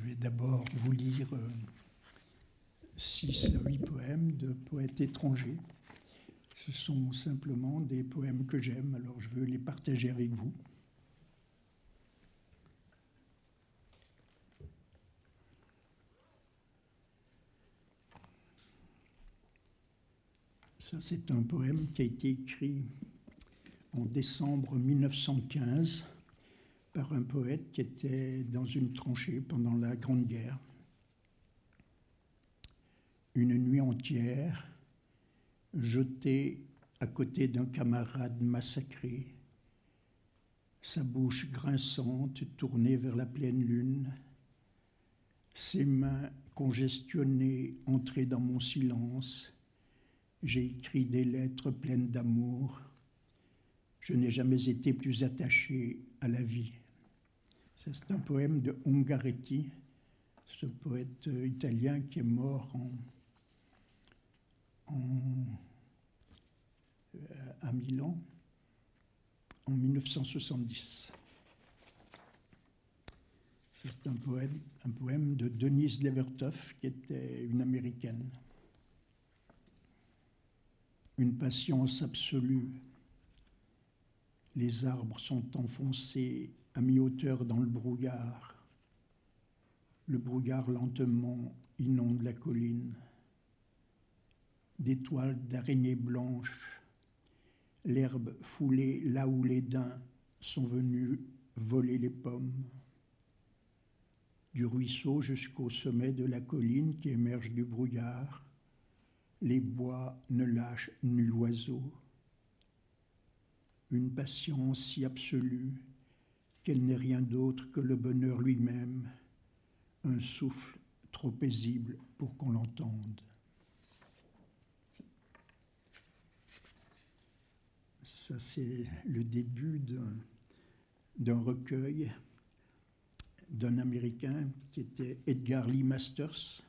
vais d'abord vous lire euh, six à huit poèmes de poètes étrangers. Ce sont simplement des poèmes que j'aime, alors je veux les partager avec vous. Ça, c'est un poème qui a été écrit en décembre 1915 par un poète qui était dans une tranchée pendant la Grande Guerre. Une nuit entière, jeté à côté d'un camarade massacré, sa bouche grinçante tournée vers la pleine lune, ses mains congestionnées entrées dans mon silence, j'ai écrit des lettres pleines d'amour. Je n'ai jamais été plus attaché à la vie. C'est un poème de Ungaretti, ce poète italien qui est mort euh, à Milan en 1970. C'est un poème, un poème de Denise Levertov, qui était une américaine. Une patience absolue. Les arbres sont enfoncés mi-hauteur dans le brouillard. Le brouillard lentement inonde la colline. Des toiles d'araignées blanches, l'herbe foulée là où les daims sont venus voler les pommes. Du ruisseau jusqu'au sommet de la colline qui émerge du brouillard, les bois ne lâchent nul oiseau. Une patience si absolue qu'elle n'est rien d'autre que le bonheur lui-même, un souffle trop paisible pour qu'on l'entende. Ça, c'est le début d'un recueil d'un Américain qui était Edgar Lee Masters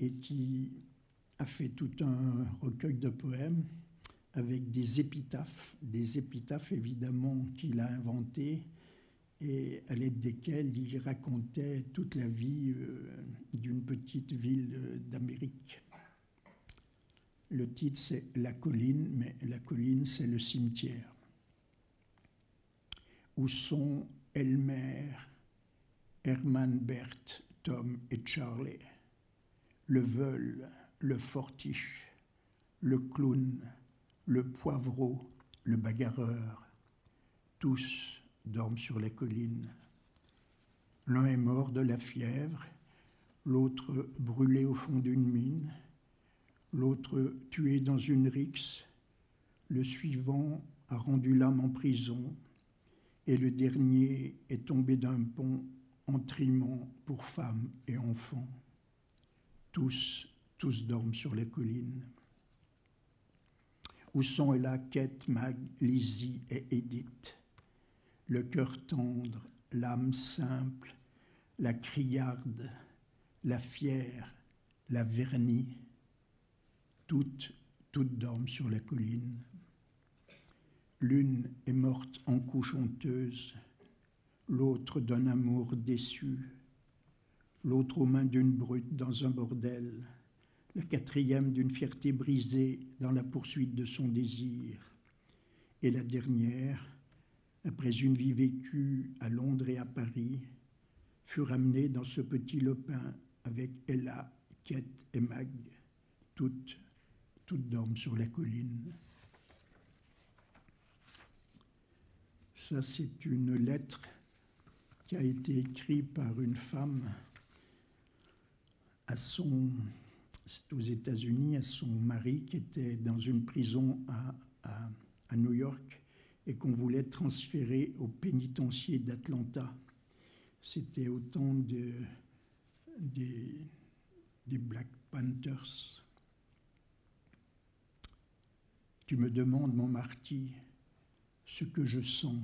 et qui a fait tout un recueil de poèmes avec des épitaphes, des épitaphes évidemment qu'il a inventées et à l'aide desquelles il racontait toute la vie euh, d'une petite ville euh, d'Amérique. Le titre c'est La colline, mais la colline c'est le cimetière. Où sont Elmer, Herman Bert, Tom et Charlie, le veul, le fortiche, le clown, le poivreau, le bagarreur, tous dorment sur la colline. L'un est mort de la fièvre, l'autre brûlé au fond d'une mine, l'autre tué dans une rixe, le suivant a rendu l'âme en prison, et le dernier est tombé d'un pont en trimant pour femmes et enfants. Tous, tous dorment sur la colline où sont là Kate, Mag, Lizzie et Edith. Le cœur tendre, l'âme simple, la criarde, la fière, la vernie, toutes, toutes dorment sur la colline. L'une est morte en couche honteuse, l'autre d'un amour déçu, l'autre aux mains d'une brute dans un bordel, la quatrième d'une fierté brisée dans la poursuite de son désir, et la dernière, après une vie vécue à Londres et à Paris, fut ramenée dans ce petit lopin avec Ella, Kate et Mag, toutes, toutes dorment sur la colline. Ça, c'est une lettre qui a été écrite par une femme à son aux États-Unis à son mari qui était dans une prison à, New York et qu'on voulait transférer au pénitencier d'Atlanta. C'était au temps de, des, des Black Panthers. Tu me demandes, mon marty, ce que je sens,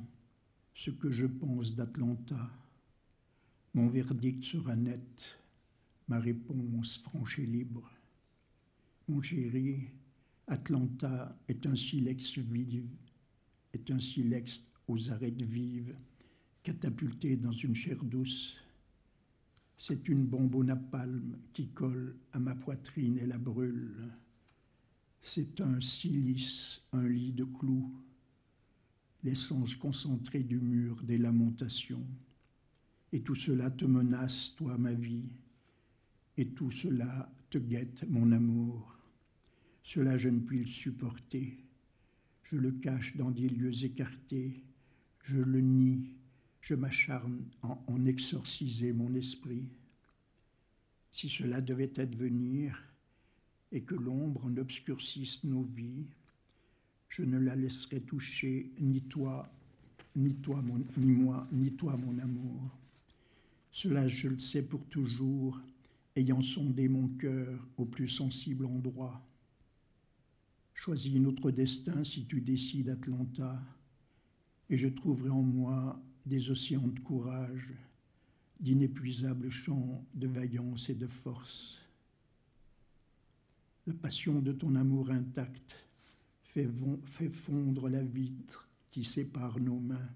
ce que je pense d'Atlanta. Mon verdict sera net, ma réponse franche et libre. Mon chéri, Atlanta est un silex vive, est un silex aux arêtes vives, catapulté dans une chair douce. C'est une bombe au napalm qui colle à ma poitrine et la brûle. C'est un silice, un lit de clous, l'essence concentrée du mur des lamentations. Et tout cela te menace, toi, ma vie, et tout cela te guette, mon amour. Cela, je ne puis le supporter. Je le cache dans des lieux écartés, je le nie, je m'acharne à en exorciser mon esprit. Si cela devait advenir et que l'ombre en obscurcisse nos vies, je ne la laisserai toucher ni toi, ni toi, ni moi, ni toi, mon amour. Cela, je le sais pour toujours, ayant sondé mon cœur au plus sensible endroit. Choisis notre destin si tu décides Atlanta, et je trouverai en moi des océans de courage, d'inépuisables champs de vaillance et de force. La passion de ton amour intact fait, fait fondre la vitre qui sépare nos mains.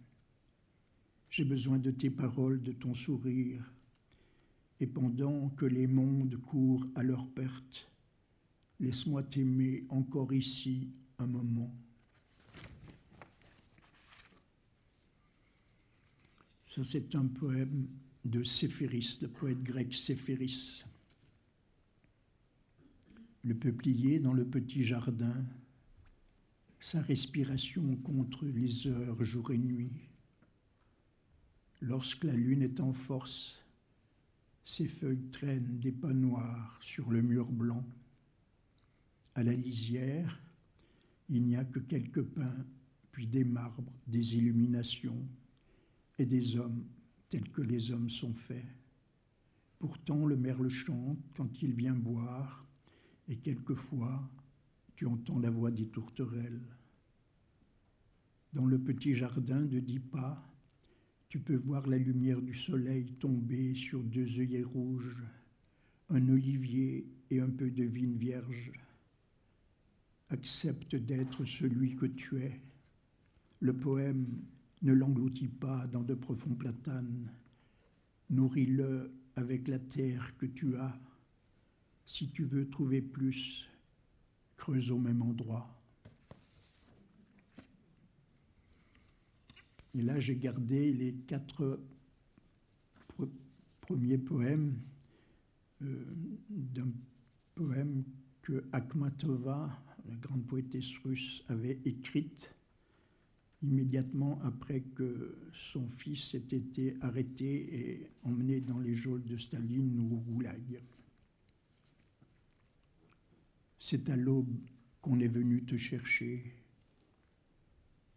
J'ai besoin de tes paroles, de ton sourire, et pendant que les mondes courent à leur perte, laisse-moi t'aimer encore ici un moment. Ça, c'est un poème de Séphéris, le poète grec Séphéris. Le peuplier dans le petit jardin, sa respiration contre les heures jour et nuit. Lorsque la lune est en force, ses feuilles traînent des pas noirs sur le mur blanc. À la lisière, il n'y a que quelques pins, puis des marbres, des illuminations et des hommes tels que les hommes sont faits. Pourtant le merle chante quand il vient boire, et quelquefois tu entends la voix des tourterelles. Dans le petit jardin de dix pas, tu peux voir la lumière du soleil tomber sur deux œillets rouges, un olivier et un peu de vigne vierge. Accepte d'être celui que tu es. Le poème ne l'engloutis pas dans de profonds platanes. Nourris-le avec la terre que tu as. Si tu veux trouver plus, creuse au même endroit. Et là, j'ai gardé les quatre premiers poèmes euh, d'un poème que Akhmatova, la grande poétesse russe, avait écrite immédiatement après que son fils ait été arrêté et emmené dans les geôles de Staline ou au Goulag. C'est à l'aube qu'on est venu te chercher,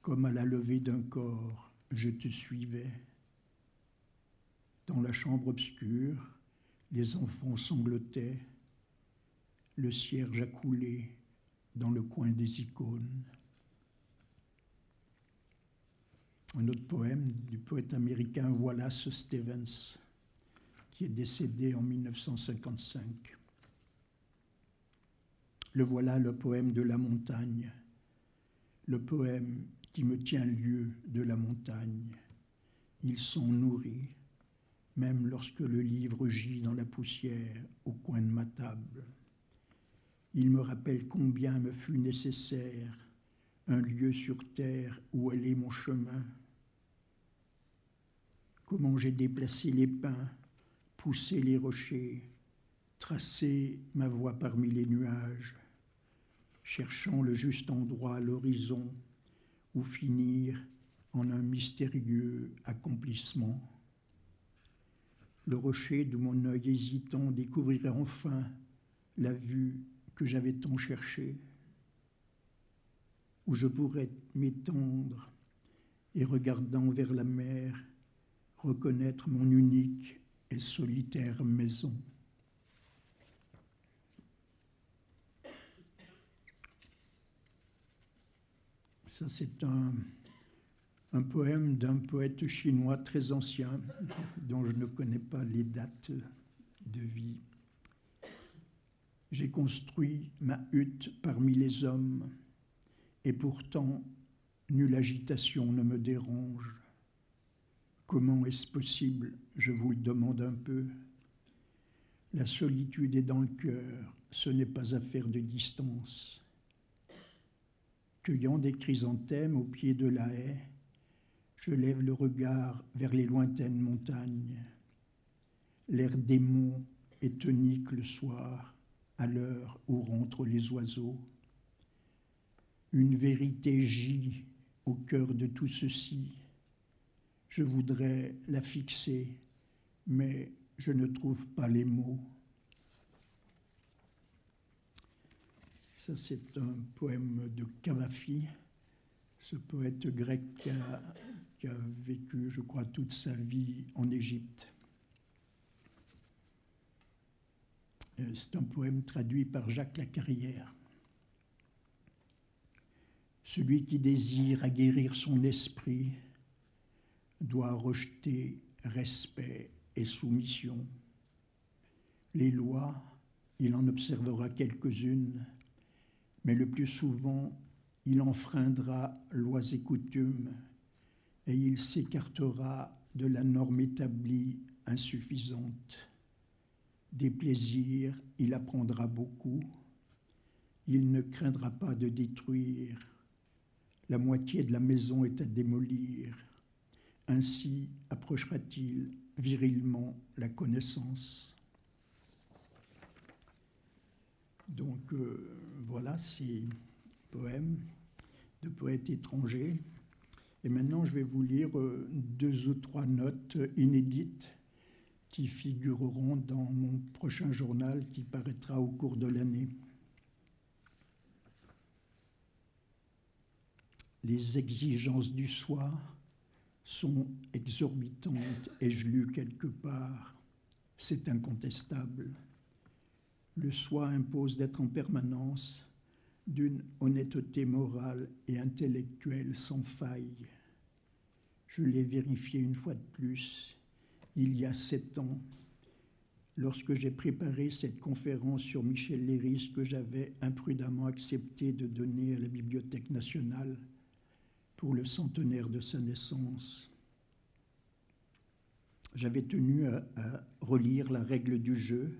comme à la levée d'un corps, je te suivais. Dans la chambre obscure, les enfants sanglotaient, le cierge a coulé dans le coin des icônes. un autre poème du poète américain Wallace Stevens, qui est décédé en 1955. Le voilà le poème de la montagne, le poème qui me tient lieu de la montagne. Ils sont nourris, même lorsque le livre gît dans la poussière au coin de ma table. Il me rappelle combien me fut nécessaire un lieu sur terre où aller mon chemin comment j'ai déplacé les pins, poussé les rochers, tracé ma voie parmi les nuages, cherchant le juste endroit à l'horizon où finir en un mystérieux accomplissement. Le rocher d'où mon œil hésitant découvrirait enfin la vue que j'avais tant cherchée, où je pourrais m'étendre et regardant vers la mer, reconnaître mon unique et solitaire maison. Ça, c'est un, un poème d'un poète chinois très ancien, dont je ne connais pas les dates de vie. J'ai construit ma hutte parmi les hommes, et pourtant nulle agitation ne me dérange. Comment est-ce possible, je vous le demande un peu, La solitude est dans le cœur, ce n'est pas affaire de distance. Cueillant des chrysanthèmes au pied de la haie, je lève le regard vers les lointaines montagnes. L'air démon est tonique le soir, à l'heure où rentrent les oiseaux. Une vérité gît au cœur de tout ceci. Je voudrais la fixer, mais je ne trouve pas les mots. Ça, c'est un poème de Cavafi, ce poète grec qui a, qui a, vécu, je crois, toute sa vie en Égypte. Euh, c'est un poème traduit par Jacques Lacarrière. Celui qui désire aguerrir son esprit doit rejeter respect et soumission. Les lois, il en observera quelques-unes, mais le plus souvent, il enfreindra lois et coutumes, et il s'écartera de la norme établie insuffisante. Des plaisirs, il apprendra beaucoup. Il ne craindra pas de détruire. La moitié de la maison est à démolir. Ainsi approchera-t-il virilement la connaissance. Donc euh, voilà ces poèmes de poètes étrangers. Et maintenant, je vais vous lire euh, deux ou trois notes inédites qui figureront dans mon prochain journal qui paraîtra au cours de l'année. Les exigences du soir sont exorbitantes, ai-je lu quelque part. C'est incontestable. Le soi impose d'être en permanence d'une honnêteté morale et intellectuelle sans faille. Je l'ai vérifié une fois de plus, il y a sept ans, lorsque j'ai préparé cette conférence sur Michel Léris que j'avais imprudemment accepté de donner à la Bibliothèque nationale pour le centenaire de sa naissance. J'avais tenu à, relire La règle du jeu,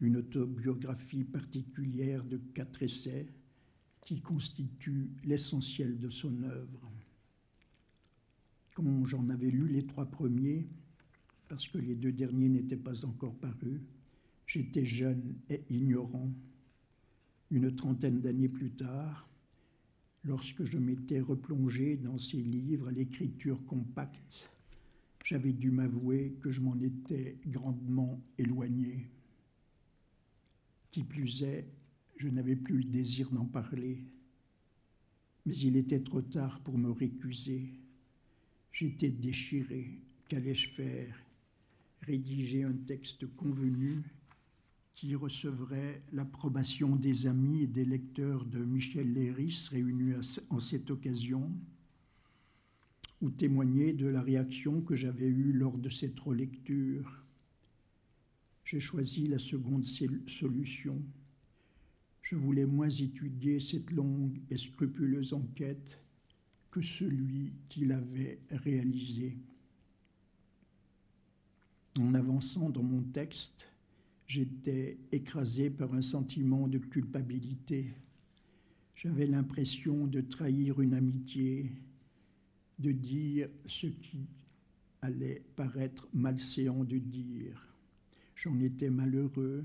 une autobiographie particulière de quatre essais qui constitue l'essentiel de son œuvre. Quand j'en avais lu les trois premiers, parce que les deux derniers n'étaient pas encore parus, j'étais jeune et ignorant. Une trentaine d'années plus tard, lorsque je m'étais replongé dans ces livres à l'écriture compacte, j'avais dû m'avouer que je m'en étais grandement éloigné. Qui plus est, je n'avais plus le désir d'en parler. Mais il était trop tard pour me récuser. J'étais déchiré. Qu'allais-je faire? Rédiger un texte convenu qui recevrait l'approbation des amis et des lecteurs de Michel Léris réunis en cette occasion, ou témoigner de la réaction que j'avais eue lors de cette relecture. J'ai choisi la seconde solution. Je voulais moins étudier cette longue et scrupuleuse enquête que celui qui l'avait réalisée. En avançant dans mon texte, J'étais écrasé par un sentiment de culpabilité. J'avais l'impression de trahir une amitié, de dire ce qui allait paraître malséant de dire. J'en étais malheureux,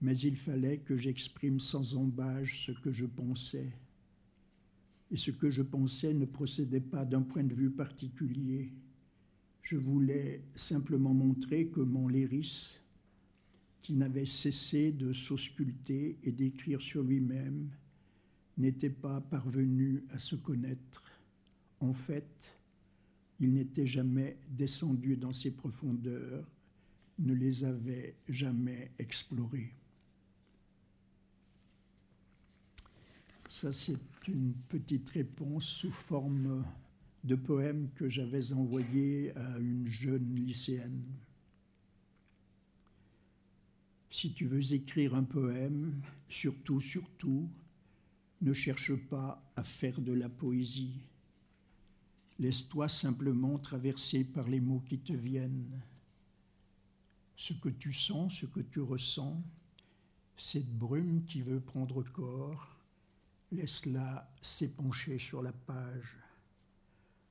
mais il fallait que j'exprime sans embâche ce que je pensais. Et ce que je pensais ne procédait pas d'un point de vue particulier. Je voulais simplement montrer que mon lyris, qui n'avait cessé de s'ausculter et d'écrire sur lui-même, n'était pas parvenu à se connaître. En fait, il n'était jamais descendu dans ses profondeurs, ne les avait jamais explorées. Ça, c'est une petite réponse sous forme de poème que j'avais envoyé à une jeune lycéenne. Si tu veux écrire un poème, surtout, surtout, ne cherche pas à faire de la poésie. Laisse-toi simplement traverser par les mots qui te viennent. ce que tu sens, ce que tu ressens, cette brume qui veut prendre corps, laisse-la s'épancher sur la page.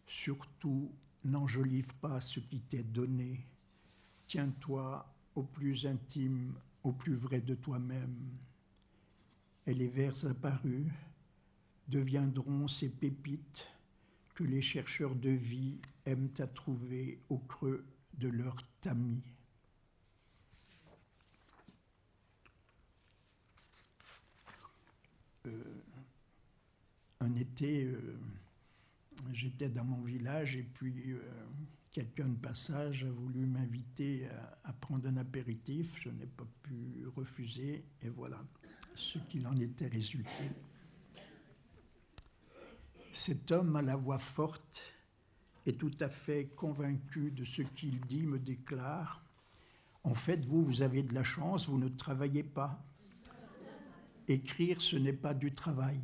Surtout, n'enjolive pas ce qui t'est donné. Tiens-toi au plus intime, au plus vrai de toi-même. Et les vers apparus deviendront ces pépites que les chercheurs de vie aiment à trouver au creux de leur tamis. Euh, un été, euh, j'étais dans mon village et puis euh, quelqu'un de passage a voulu m'inviter à, prendre un apéritif. Je n'ai pas pu refuser et voilà ce qu'il en était résulté. Cet homme à la voix forte et tout à fait convaincu de ce qu'il dit me déclare, en fait, vous, vous avez de la chance, vous ne travaillez pas. Écrire, ce n'est pas du travail.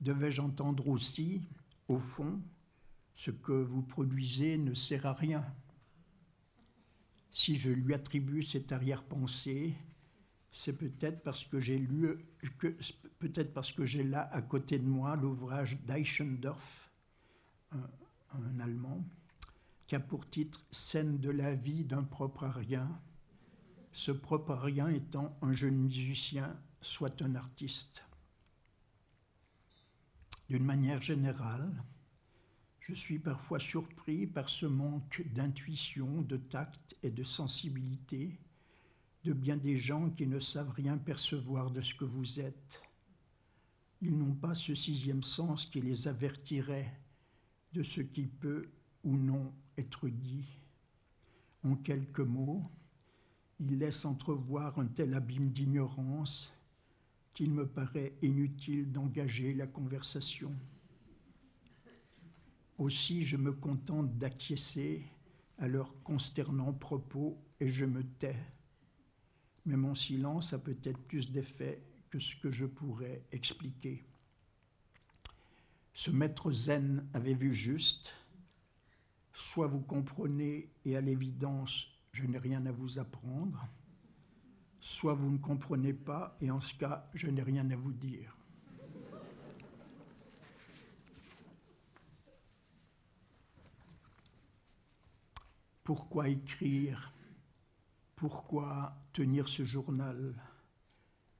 Devais-je entendre aussi, au fond, ce que vous produisez ne sert à rien. Si je lui attribue cette arrière-pensée, c'est peut-être parce que j'ai là à côté de moi l'ouvrage d'Eichendorff, un, Allemand, qui a pour titre Scène de la vie d'un propre rien, ce propre rien étant un jeune musicien, soit un artiste. D'une manière générale, je suis parfois surpris par ce manque d'intuition, de tact et de sensibilité de bien des gens qui ne savent rien percevoir de ce que vous êtes. Ils n'ont pas ce sixième sens qui les avertirait de ce qui peut ou non être dit. En quelques mots, ils laissent entrevoir un tel abîme d'ignorance qu'il me paraît inutile d'engager la conversation. Aussi je me contente d'acquiescer à leurs consternants propos et je me tais. Mais mon silence a peut-être plus d'effet que ce que je pourrais expliquer. Ce maître zen avait vu juste. Soit vous comprenez et à l'évidence, je n'ai rien à vous apprendre, soit vous ne comprenez pas et en ce cas, je n'ai rien à vous dire. Pourquoi écrire? Pourquoi tenir ce journal?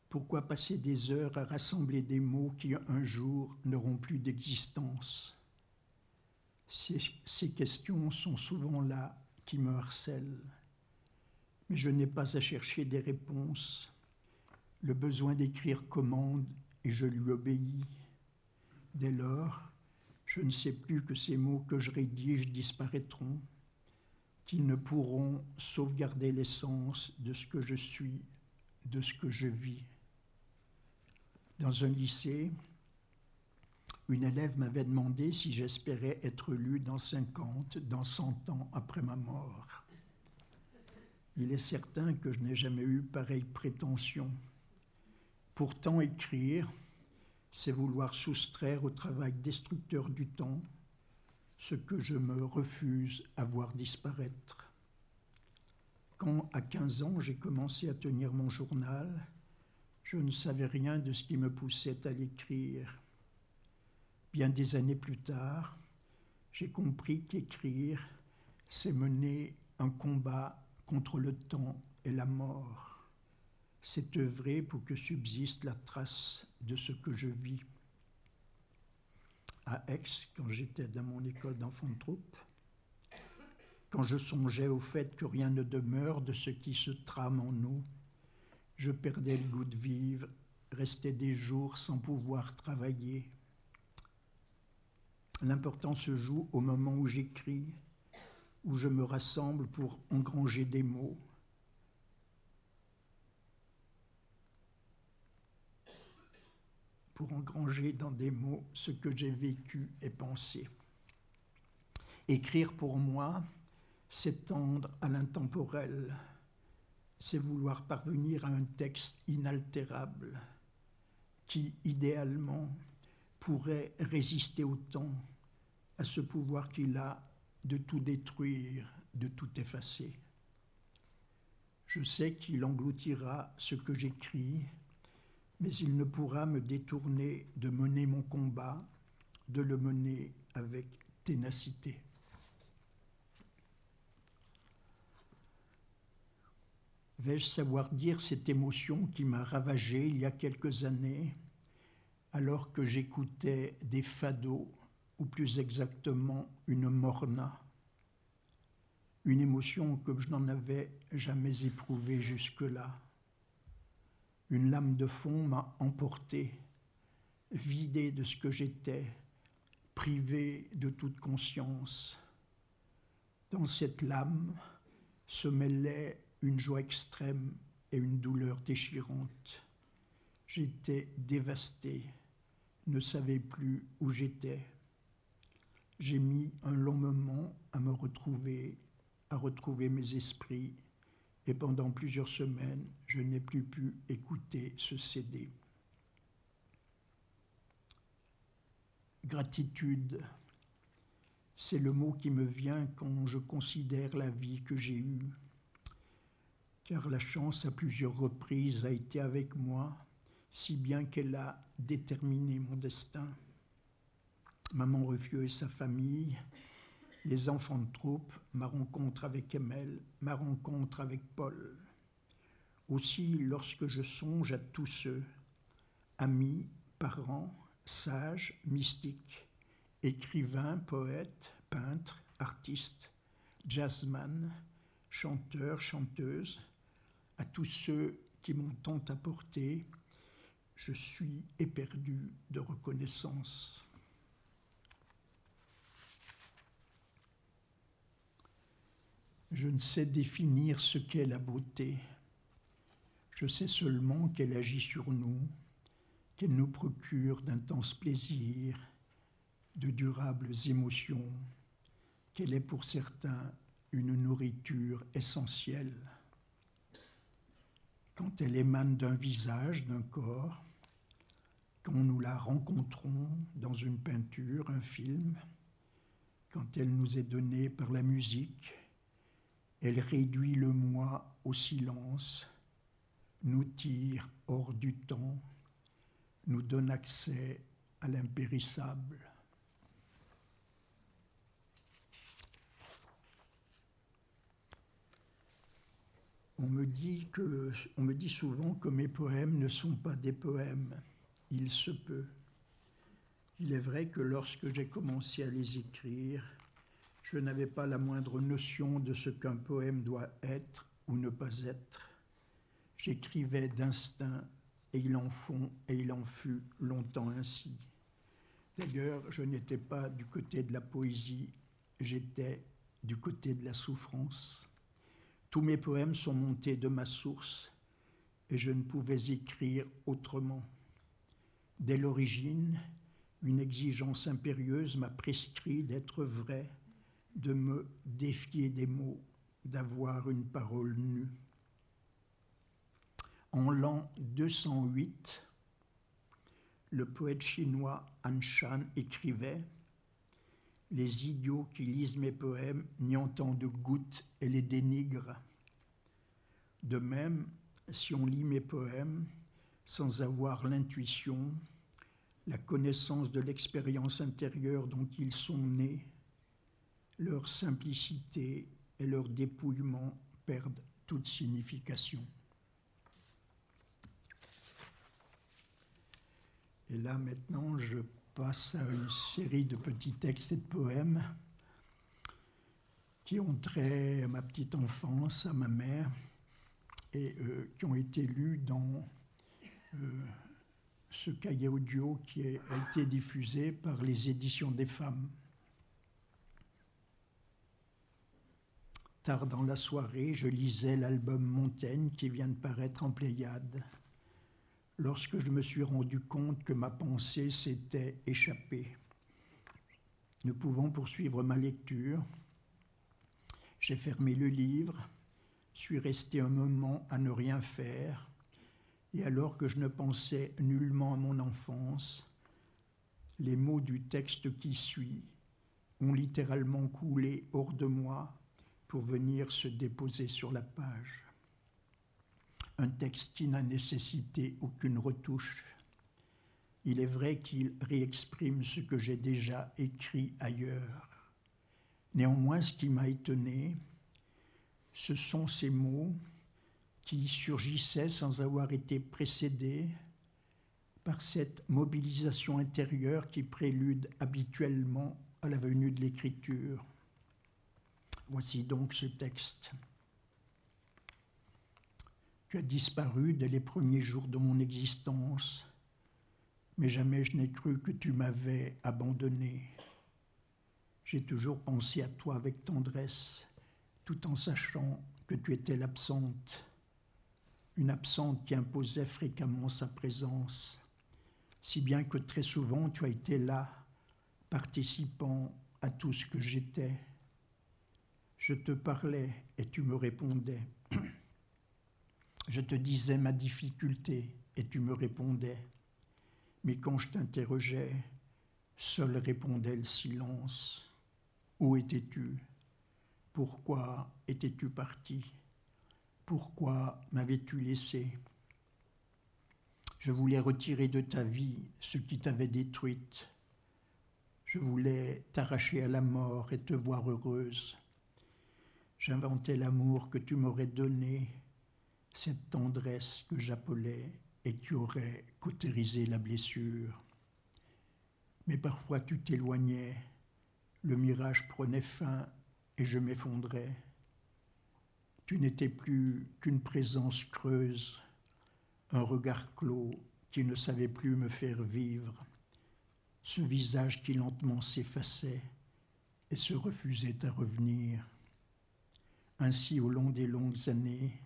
Pourquoi passer des heures à rassembler des mots qui un jour n'auront plus d'existence? Ces, questions sont souvent là qui me harcèlent. Mais je n'ai pas à chercher des réponses. Le besoin d'écrire commande et je lui obéis. Dès lors, je ne sais plus que ces mots que je rédige disparaîtront qu'ils ne pourront sauvegarder l'essence de ce que je suis, de ce que je vis. Dans un lycée, une élève m'avait demandé si j'espérais être lu dans 50, dans 100 ans après ma mort. Il est certain que je n'ai jamais eu pareille prétention. Pourtant, écrire, c'est vouloir soustraire au travail destructeur du temps ce que je me refuse à voir disparaître. Quand, à 15 ans, j'ai commencé à tenir mon journal, je ne savais rien de ce qui me poussait à l'écrire. Bien des années plus tard, j'ai compris qu'écrire, c'est mener un combat contre le temps et la mort. C'est œuvrer pour que subsiste la trace de ce que je vis à Aix quand j'étais dans mon école d'enfants de troupe, quand je songeais au fait que rien ne demeure de ce qui se trame en nous, je perdais le goût de vivre, restais des jours sans pouvoir travailler. L'important se joue au moment où j'écris, où je me rassemble pour engranger des mots, pour engranger dans des mots ce que j'ai vécu et pensé. Écrire pour moi, c'est tendre à l'intemporel, c'est vouloir parvenir à un texte inaltérable qui, idéalement, pourrait résister au temps, à ce pouvoir qu'il a de tout détruire, de tout effacer. Je sais qu'il engloutira ce que j'écris, mais il ne pourra me détourner de mener mon combat, de le mener avec ténacité. Vais-je savoir dire cette émotion qui m'a ravagé il y a quelques années, alors que j'écoutais des fados, ou plus exactement une morna, une émotion que je n'en avais jamais éprouvée jusque-là. Une lame de fond m'a emporté, vidé de ce que j'étais, privé de toute conscience. Dans cette lame se mêlait une joie extrême et une douleur déchirante. J'étais dévasté, ne savais plus où j'étais. J'ai mis un long moment à me retrouver, à retrouver mes esprits, et pendant plusieurs semaines, je n'ai plus pu écouter ce CD. Gratitude, c'est le mot qui me vient quand je considère la vie que j'ai eue car la chance à plusieurs reprises a été avec moi, si bien qu'elle a déterminé mon destin. Maman Refieux et sa famille, les enfants de troupe, ma rencontre avec Emel, ma rencontre avec Paul. Aussi, lorsque je songe à tous ceux, amis, parents, sages, mystiques, écrivains, poètes, peintres, artistes, jazzman, chanteurs, chanteuses, à tous ceux qui m'ont tant apporté, je suis éperdu de reconnaissance. Je ne sais définir ce qu'est la beauté. Je sais seulement qu'elle agit sur nous, qu'elle nous procure d'intenses plaisirs, de durables émotions, qu'elle est pour certains une nourriture essentielle quand elle émane d'un visage, d'un corps, quand nous la rencontrons dans une peinture, un film, quand elle nous est donnée par la musique, elle réduit le moi au silence, nous tire hors du temps, nous donne accès à l'impérissable. On me, dit on me dit souvent que mes poèmes ne sont pas des poèmes. Il se peut. Il est vrai que lorsque j'ai commencé à les écrire, je n'avais pas la moindre notion de ce qu'un poème doit être ou ne pas être. J'écrivais d'instinct et il en fond et il en fut longtemps ainsi. D'ailleurs, je n'étais pas du côté de la poésie, j'étais du côté de la souffrance. Tous mes poèmes sont montés de ma source et je ne pouvais écrire autrement. Dès l'origine, une exigence impérieuse m'a prescrit d'être vrai, de me défier des mots, d'avoir une parole nue. En l'an 208, le poète chinois Han Shan écrivait les idiots qui lisent mes poèmes n'y entendent goutte et les dénigrent. De même, si on lit mes poèmes sans avoir l'intuition, la connaissance de l'expérience intérieure dont ils sont nés, leur simplicité et leur dépouillement perdent toute signification. Et là maintenant, je passe à une série de petits textes et de poèmes qui ont trait à ma petite enfance, à ma mère, et euh, qui ont été lus dans euh, ce cahier audio qui a été diffusé par les éditions des femmes. Tard dans la soirée, je lisais l'album Montaigne qui vient de paraître en Pléiade lorsque je me suis rendu compte que ma pensée s'était échappée. Ne pouvant poursuivre ma lecture, j'ai fermé le livre, suis resté un moment à ne rien faire, et alors que je ne pensais nullement à mon enfance, les mots du texte qui suit ont littéralement coulé hors de moi pour venir se déposer sur la page. un texte qui n'a nécessité aucune retouche. Il est vrai qu'il réexprime ce que j'ai déjà écrit ailleurs. Néanmoins, ce qui m'a étonné, ce sont ces mots qui surgissaient sans avoir été précédés par cette mobilisation intérieure qui prélude habituellement à la venue de l'écriture. Voici donc ce texte. Tu as disparu dès les premiers jours de mon existence, mais jamais je n'ai cru que tu m'avais abandonné. J'ai toujours pensé à toi avec tendresse, tout en sachant que tu étais l'absente, une absente qui imposait fréquemment sa présence, si bien que très souvent tu as été là, participant à tout ce que j'étais. Je te parlais et tu me répondais. Je te disais ma difficulté et tu me répondais. Mais quand je t'interrogeais, seul répondait le silence. Où étais-tu? Pourquoi étais-tu parti? Pourquoi m'avais-tu laissé? Je voulais retirer de ta vie ce qui t'avait détruite. Je voulais t'arracher à la mort et te voir heureuse. J'inventais l'amour que tu m'aurais donné, cette tendresse que j'appelais et qui aurait cautérisé la blessure. Mais parfois tu t'éloignais le mirage prenait fin et je m'effondrais. Tu n'étais plus qu'une présence creuse, un regard clos qui ne savait plus me faire vivre, ce visage qui lentement s'effaçait et se refusait à revenir. Ainsi, au long des longues années,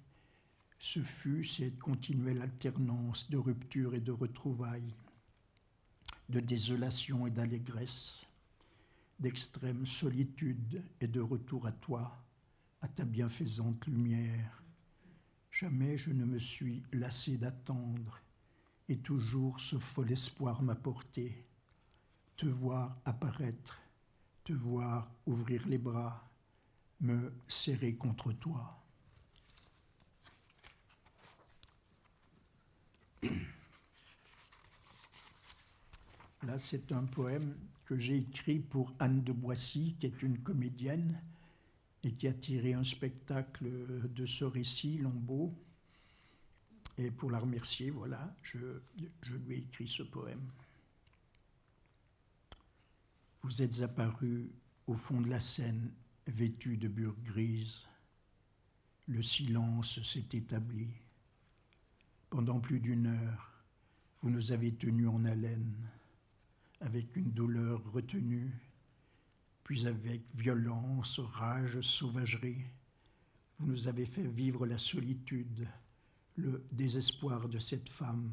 ce fut cette continuelle alternance de rupture et de retrouvailles, de désolation et d'allégresse, d'extrême solitude et de retour à toi, à ta bienfaisante lumière. Jamais je ne me suis lassé d'attendre, et toujours ce fol espoir m'a porté, te voir apparaître, te voir ouvrir les bras, me serrer contre toi. Là, c'est un poème que j'ai écrit pour Anne de Boissy, qui est une comédienne et qui a tiré un spectacle de ce récit, Lambeau. Et pour la remercier, voilà, je, je lui ai écrit ce poème. Vous êtes apparu au fond de la Seine, vêtu de bure grise. Le silence s'est établi. Pendant plus d'une heure, vous nous avez tenus en haleine avec une douleur retenue, puis avec violence, rage, sauvagerie, vous nous avez fait vivre la solitude, le désespoir de cette femme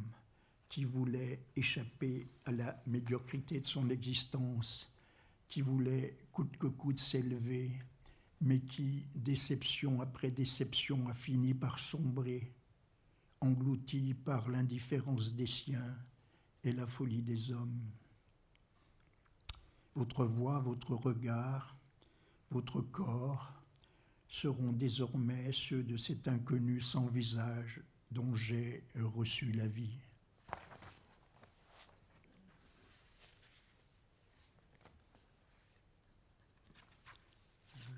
qui voulait échapper à la médiocrité de son existence, voulait coûte que coûte s'élever, mais qui, déception après déception, a fini par sombrer, engloutie par l'indifférence des siens et la folie des hommes votre voix, votre regard, votre corps seront désormais ceux de cet inconnu sans visage dont j'ai reçu la vie.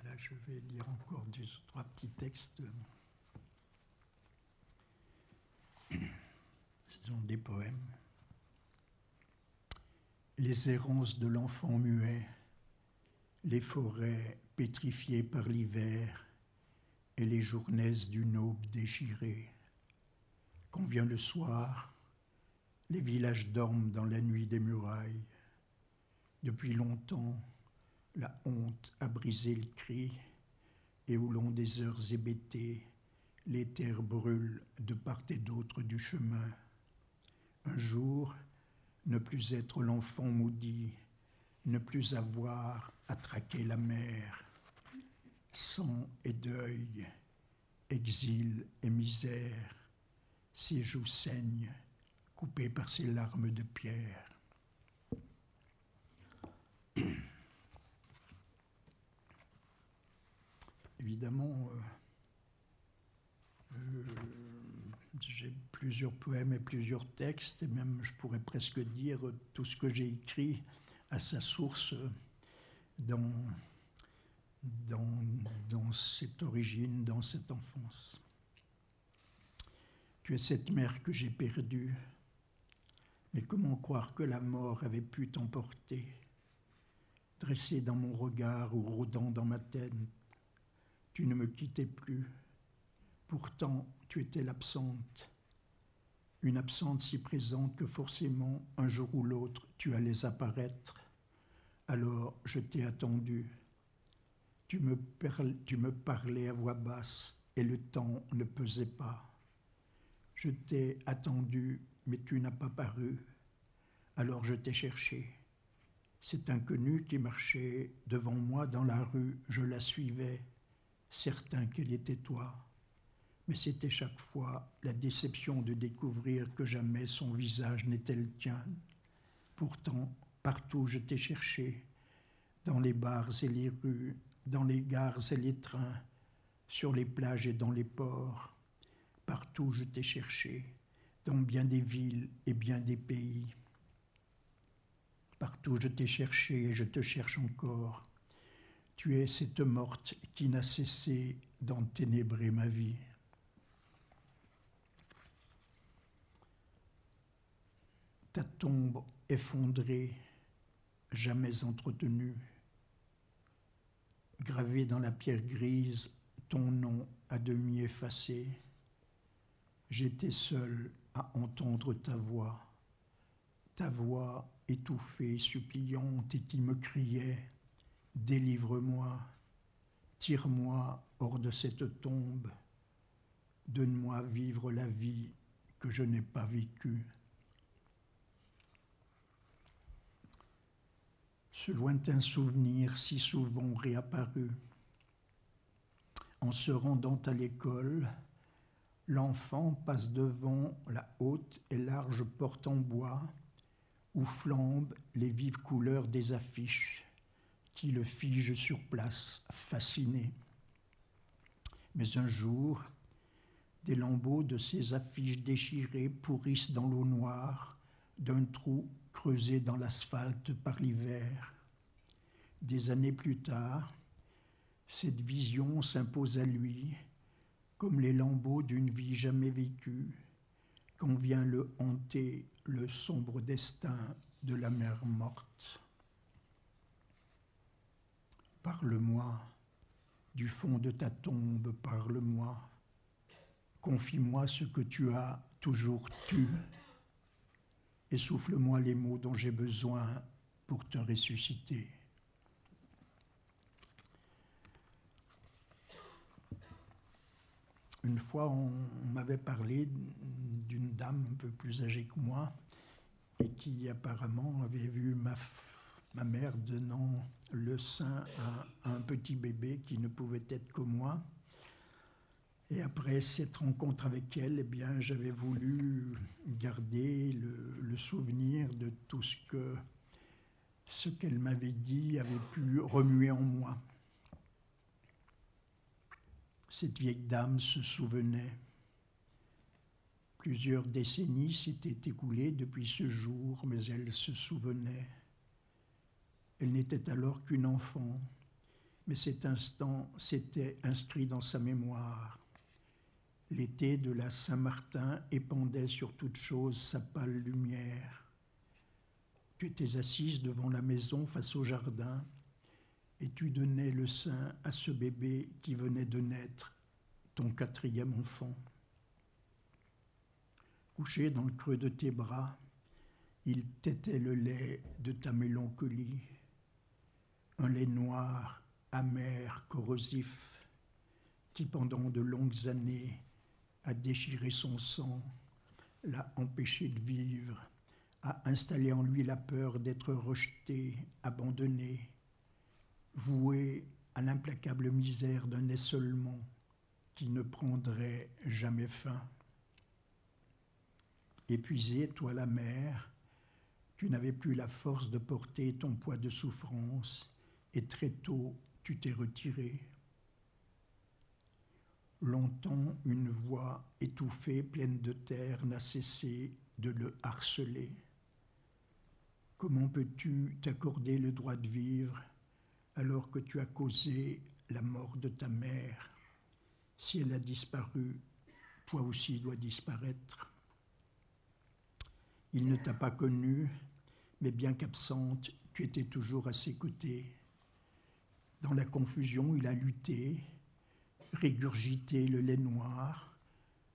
Là, je vais lire encore deux ou trois petits textes. Ce sont des poèmes les errances de l'enfant muet, les forêts pétrifiées par l'hiver et les journées d'une aube déchirée. Quand vient le soir, les villages dorment dans la nuit des murailles. Depuis longtemps, la honte a brisé le cri, et au long des heures hébétées, les terres brûlent de part et d'autre du chemin. Un jour, ne plus être l'enfant maudit, ne plus avoir à traquer la mer. Sang et deuil, exil et misère, ses joues saignent, coupées par ses larmes de pierre. Évidemment, euh, euh, J'ai plusieurs poèmes et plusieurs textes, et même je pourrais presque dire tout ce que j'ai écrit à sa source dans, dans, dans cette origine, dans cette enfance. Tu es cette mère que j'ai perdue, mais comment croire que la mort avait pu t'emporter Dressée dans mon regard ou rôdant dans ma tête, tu ne me quittais plus. Pourtant, tu étais l'absente. Une absente si présente que forcément, un jour ou l'autre, tu allais apparaître. Alors, je t'ai attendu. Tu me, parlais à voix basse et le temps ne pesait pas. Je t'ai attendu, mais tu n'as pas paru. Alors je t'ai cherché. Cet inconnu qui marchait devant moi dans la rue, je la suivais, certain qu'elle était toi. Mais c'était chaque fois la déception de découvrir que jamais son visage n'était le tien. Pourtant, partout je t'ai cherché, dans les bars et les rues, dans les gares et les trains, sur les plages et dans les ports. Partout je t'ai cherché, dans bien des villes et bien des pays. Partout je t'ai cherché et je te cherche encore. Tu es cette morte qui n'a cessé d'enténébrer ma vie. Ta tombe effondrée, jamais entretenue, gravée dans la pierre grise, ton nom à demi effacé. J'étais seul à entendre ta voix, ta voix étouffée, suppliante et qui me criait Délivre-moi, tire-moi hors de cette tombe, donne-moi vivre la vie que je n'ai pas vécue. Ce lointain souvenir si souvent réapparu, en se rendant à l'école, l'enfant passe devant la haute et large porte en bois où flambent les vives couleurs des affiches qui le figent sur place, fasciné. Mais un jour, des lambeaux de ces affiches déchirées pourrissent dans l'eau noire d'un trou creusé dans l'asphalte par l'hiver. Des années plus tard, cette vision s'impose à lui comme les lambeaux d'une vie jamais vécue, quand vient le hanter le sombre destin de la mer morte. Parle-moi, du fond de ta tombe, parle-moi, confie-moi ce que tu as toujours tu, et souffle-moi les mots dont j'ai besoin pour te ressusciter. Une fois, on, m'avait parlé d'une dame un peu plus âgée que moi et qui apparemment avait vu ma, ma mère donnant le sein à, un petit bébé qui ne pouvait être que moi. Et après cette rencontre avec elle, eh bien, j'avais voulu garder le, le, souvenir de tout ce que ce qu'elle m'avait dit avait pu remuer en moi. Cette vieille dame se souvenait. Plusieurs décennies s'étaient écoulées depuis ce jour, mais elle se souvenait. Elle n'était alors qu'une enfant, mais cet instant s'était inscrit dans sa mémoire. L'été de la Saint-Martin épandait sur toute chose sa pâle lumière. Tu étais assise devant la maison face au jardin, et tu donnais le sein à ce bébé qui venait de naître, ton quatrième enfant. Couché dans le creux de tes bras, il tétait le lait de ta mélancolie, un lait noir, amer, corrosif, qui pendant de longues années a déchiré son sang, l'a empêché de vivre, a installé en lui la peur d'être rejeté, abandonné, voué à l'implacable misère d'un essolement qui ne prendrait jamais fin. Épuisé, toi la mère, tu n'avais plus la force de porter ton poids de souffrance et très tôt tu t'es retiré. Longtemps, une voix étouffée, pleine de terre, n'a cessé de le harceler. Comment peux-tu t'accorder le droit de vivre alors que tu as causé la mort de ta mère? Si elle a disparu, toi aussi dois disparaître. Il ne t'a pas connue, mais bien qu'absente, tu étais toujours à ses côtés. Dans la confusion, il a lutté, régurgité le lait noir,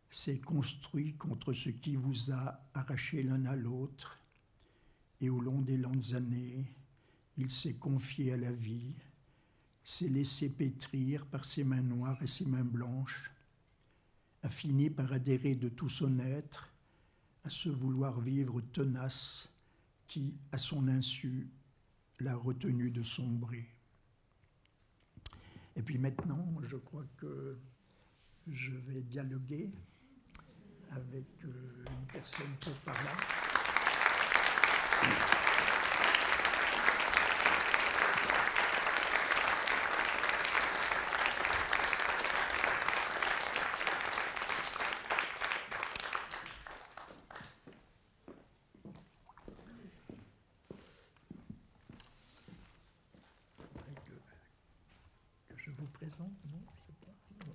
s'est construit contre ce qui vous a arraché l'un à l'autre, et au long des lentes années, il s'est confié à la vie, s'est laissé pétrir par ses mains noires et ses mains blanches, a fini par adhérer de tout son être à ce vouloir vivre tenace qui, à son insu, l'a retenu de sombrer. Et puis maintenant, je crois que je vais dialoguer avec euh, une personne qui par là.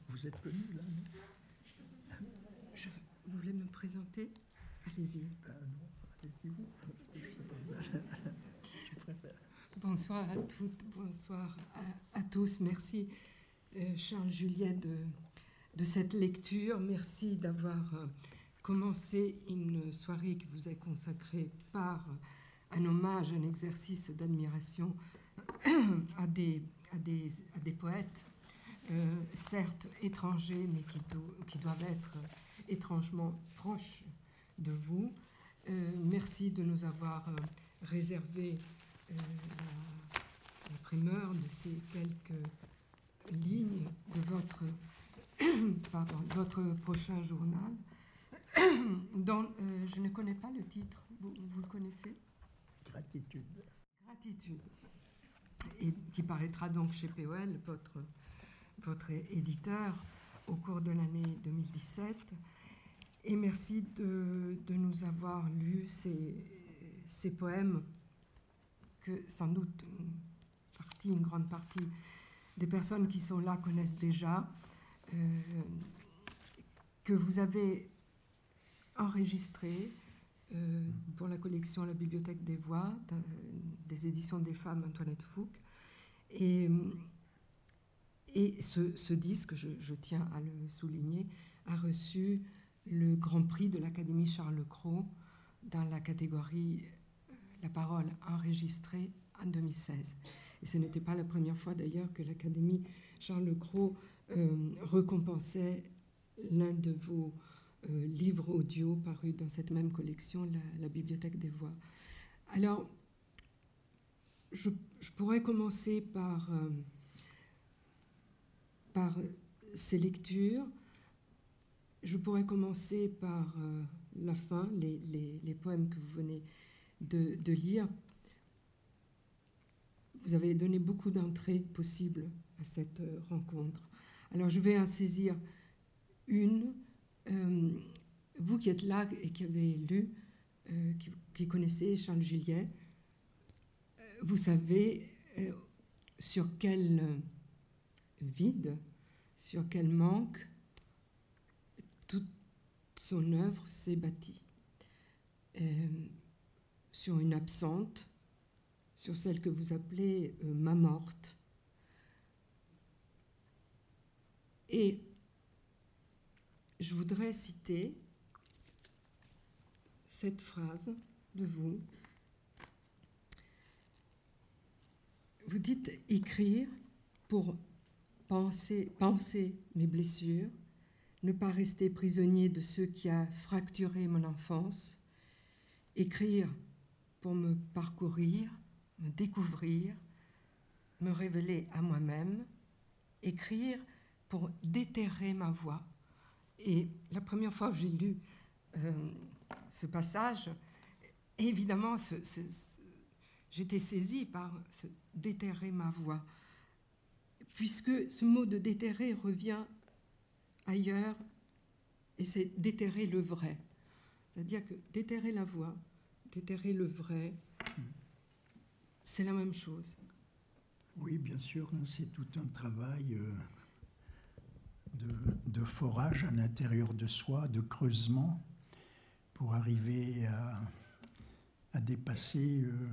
Vous êtes connu là, Je, Vous voulez me présenter Allez-y. Ben non, allez-y vous. Je préfère. Bonsoir à toutes, bonsoir à, tous. Merci euh, Charles Juliet de, cette lecture. Merci d'avoir euh, commencé une soirée qui vous est consacrée par un hommage, un exercice d'admiration à des, à, des, poètes euh, certes étrangers, mais qui, doivent être étrangement proches de vous. Merci de nous avoir réservé primeur de ces quelques lignes de votre, pardon, votre prochain journal, dont je ne connais pas le titre. Vous, vous le connaissez? Gratitude. Gratitude. Et qui paraîtra donc chez POL, votre votre éditeur au cours de l'année 2017. Et merci de, de nous avoir lu ces, ces, poèmes que sans doute une grande partie des personnes qui sont là connaissent déjà, euh, que vous avez enregistrés euh, pour la collection La Bibliothèque des Voix des éditions des femmes Antoinette Fouque. Et ce, disque, je, tiens à le souligner, a reçu le Grand Prix de l'Académie Charles Cros dans la catégorie euh, La parole enregistrée en 2016. Et ce n'était pas la première fois d'ailleurs que l'Académie Charles Cros euh, récompensait l'un de vos euh, livres audio parus dans cette même collection, la, Bibliothèque des Voix. Alors, je, pourrais commencer par par ces lectures. Je pourrais commencer par euh, la fin, les, poèmes que vous venez de, lire. Vous avez donné beaucoup d'entrées possibles à cette euh, rencontre. Alors je vais en saisir une. Euh, vous qui êtes là et qui avez lu, qui, qui, connaissez Charles Juliet, vous savez sur quel vide, sur quel manque toute son œuvre s'est bâtie. Euh, sur une absente, sur celle que vous appelez euh, ma morte. Et je voudrais citer cette phrase de vous. Vous dites écrire pour penser, penser mes blessures, ne pas rester prisonnier de ce qui a fracturé mon enfance, écrire pour me parcourir, me découvrir, me révéler à moi-même, écrire pour déterrer ma voix. Et la première fois que j'ai lu euh, ce passage, évidemment, j'étais saisie par ce déterrer ma voix puisque ce mot de déterrer revient ailleurs, et c'est déterrer le vrai. C'est-à-dire que déterrer la voix, déterrer le vrai, c'est la même chose. Oui, bien sûr, hein, c'est tout un travail euh, de, forage à l'intérieur de soi, de creusement, pour arriver à, dépasser euh,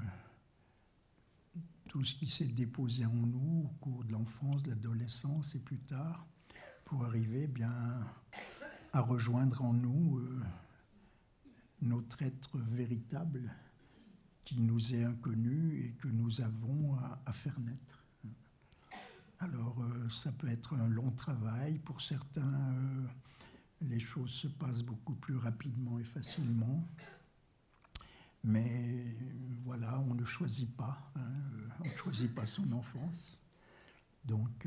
tout ce qui s'est déposé en nous au cours de l'enfance, de l'adolescence et plus tard, pour arriver bien à rejoindre en nous euh, notre être véritable qui nous est inconnu et que nous avons à, faire naître. Alors euh, ça peut être un long travail, pour certains euh, les choses se passent beaucoup plus rapidement et facilement, mais voilà, on ne choisit pas, hein, on ne choisit pas son enfance, donc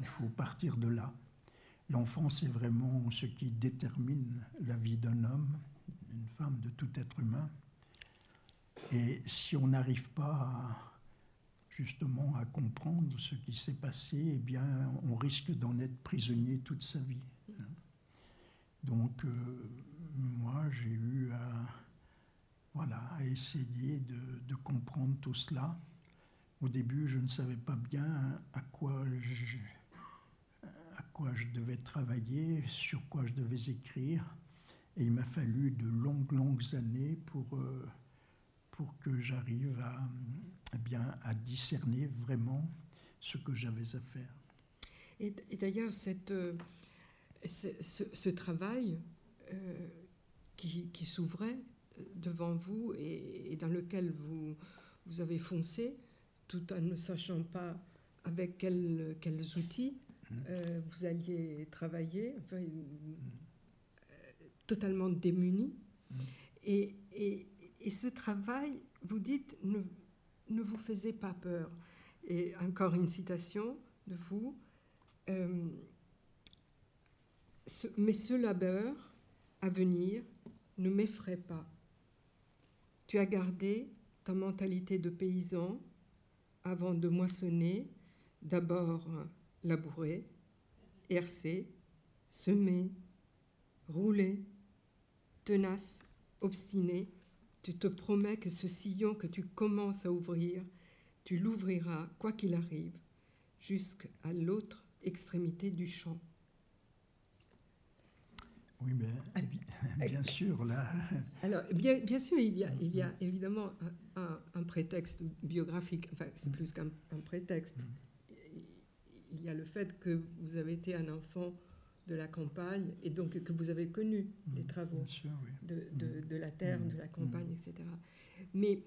il faut partir de là. L'enfance est vraiment ce qui détermine la vie d'un homme, d'une femme, de tout être humain. Et si on n'arrive pas justement à comprendre ce qui s'est passé, eh bien, on risque d'en être prisonnier toute sa vie. Donc, euh, moi, j'ai eu à, voilà, à essayer de, comprendre tout cela. Au début, je ne savais pas bien à quoi je, quoi je devais travailler, sur quoi je devais écrire. Et il m'a fallu de longues, longues années pour, euh, pour que j'arrive à, eh bien, à discerner vraiment ce que j'avais à faire. Et, d'ailleurs, cette, euh, ce, travail euh, qui, qui s'ouvrait devant vous et, dans lequel vous, vous avez foncé, tout en ne sachant pas avec quels, quels outils, euh, vous alliez travailler, enfin, euh, totalement démuni. Et, et, et, ce travail, vous dites, ne, vous faisait pas peur. Et encore une citation de vous. Euh, mais ce labeur à venir ne m'effraie pas. Tu as gardé ta mentalité de paysan avant de moissonner, d'abord labourer, hercer, semer, rouler, tenace, obstiné, tu te promets que ce sillon que tu commences à ouvrir, tu l'ouvriras, quoi qu'il arrive, jusqu'à l'autre extrémité du champ. Oui, mais bien sûr, là. Alors, bien, bien sûr, il y a, il y a évidemment un, prétexte biographique, enfin, c'est plus qu'un prétexte. Mm il y a le fait que vous avez été un enfant de la campagne et donc que vous avez connu les mmh, travaux de, mmh. de, la terre, de la mmh. campagne, etc. Mais,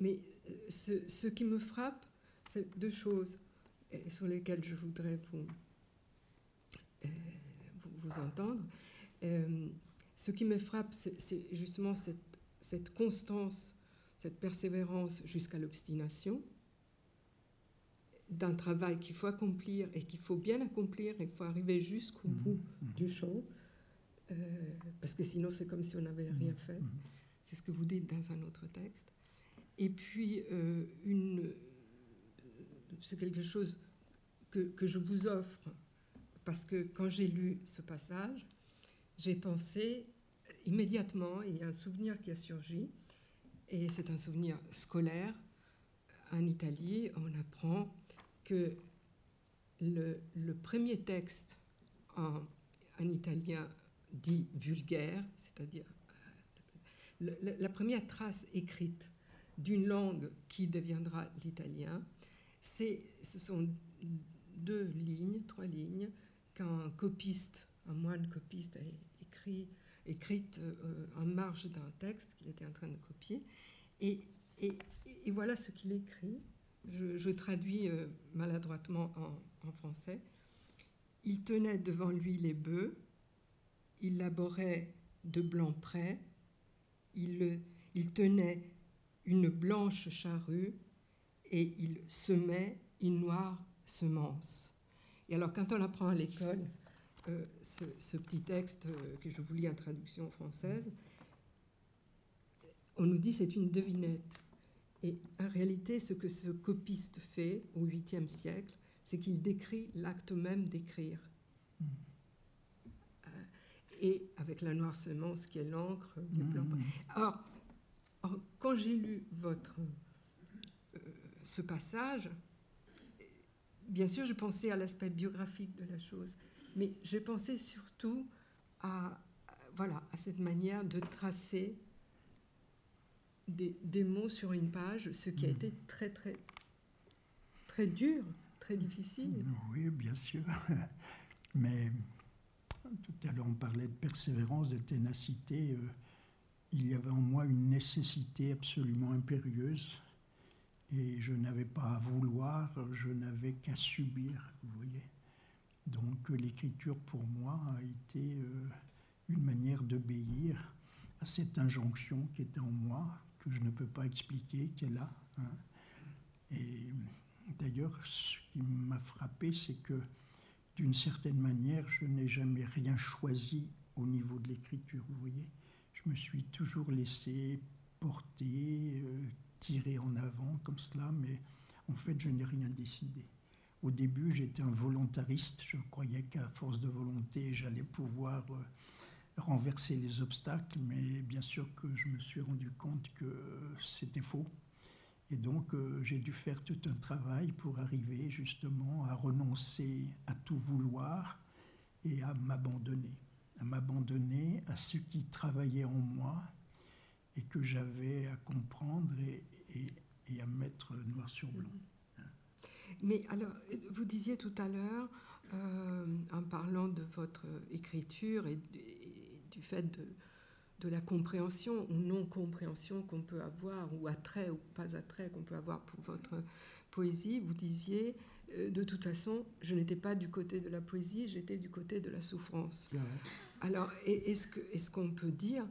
mais euh, ce, ce, qui me frappe, c'est deux choses sur lesquelles je voudrais vous, euh, vous, entendre. Euh, ce qui me frappe, c'est justement cette, cette constance, cette persévérance jusqu'à l'obstination d'un travail qu'il faut accomplir et qu'il faut bien accomplir, il faut arriver jusqu'au mhm. bout mhm. du show, euh, parce que sinon c'est comme si on n'avait rien mhm. fait. C'est ce que vous dites dans un autre texte. Et puis, euh, une, c'est quelque chose que, que, je vous offre, parce que quand j'ai lu ce passage, j'ai pensé immédiatement, il y a un souvenir qui a surgi, et c'est un souvenir scolaire. En Italie, on apprend que le, premier texte en, italien dit vulgaire, c'est-à-dire euh, la première trace écrite d'une langue qui deviendra l'italien, ce sont deux lignes, trois lignes, qu'un copiste, un moine copiste a écrit, écrite euh, en marge d'un texte qu'il était en train de copier. et, et voilà ce qu'il écrit je, traduis euh, maladroitement en, français. Il tenait devant lui les bœufs, il laborait de blanc près, il, tenait une blanche charrue et il semait une noire semence. Et alors, quand on apprend à l'école euh, ce, petit texte euh, que je vous lis en traduction française, on nous dit c'est une devinette. Et en réalité, ce que ce copiste fait au 8e siècle, c'est qu'il décrit l'acte même d'écrire. et avec la noire semence qui est l'encre Mmh. blanc. Alors, alors, quand j'ai lu votre euh, ce passage, bien sûr, je pensais à l'aspect biographique de la chose, mais j'ai pensé surtout à- voilà à cette manière de tracer des, des mots sur une page, ce qui a Mhm. été très très très dur, très difficile. Oui, bien sûr. Mais tout à l'heure, on parlait de persévérance, de ténacité. euh, il y avait en moi une nécessité absolument impérieuse. Et je n'avais pas à vouloir, je n'avais qu'à subir, vous voyez. Donc l'écriture, pour moi, a été euh, une manière d'obéir à cette injonction qui était en moi, je ne peux pas expliquer, qui est là. Et D'ailleurs, ce qui m'a frappé, c'est que d'une certaine manière, je n'ai jamais rien choisi au niveau de l'écriture, vous voyez. Je me suis toujours laissé porter, euh, tirer en avant comme cela, mais en fait, je n'ai rien décidé. Au début, j'étais un volontariste. Je croyais qu'à force de volonté, j'allais pouvoir euh, renverser les obstacles, mais bien sûr que je me suis rendu compte que c'était faux. Et donc, euh, j'ai dû faire tout un travail pour arriver justement à renoncer à tout vouloir et à m'abandonner. À m'abandonner à ce qui travaillait en moi et que j'avais à comprendre et, à mettre noir sur blanc. Mais alors, vous disiez tout à l'heure, euh, en parlant de votre écriture et, du- fait de, de la compréhension ou non-compréhension qu'on peut avoir, ou attrait ou pas attrait qu'on peut avoir pour votre poésie, vous disiez, euh, de toute façon, je n'étais pas du côté de la poésie, j'étais du côté de la souffrance. Alors, est-ce qu'on peut dire,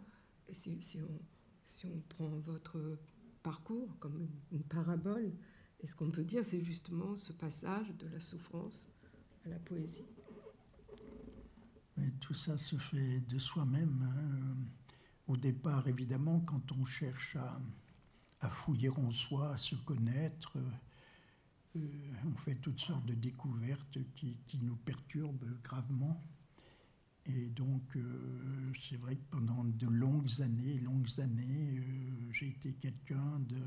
si, si on, si on prend votre parcours comme une, une parabole, est-ce qu'on peut dire c'est justement ce passage de la souffrance à la poésie? Tout ça se fait de soi-même. hein. Au départ, évidemment, quand on cherche à, fouiller en soi, à se connaître, euh, euh, on fait toutes sortes de découvertes qui, nous perturbent gravement. Et donc, euh, c'est vrai que pendant de longues années, longues années, j'ai été quelqu'un de,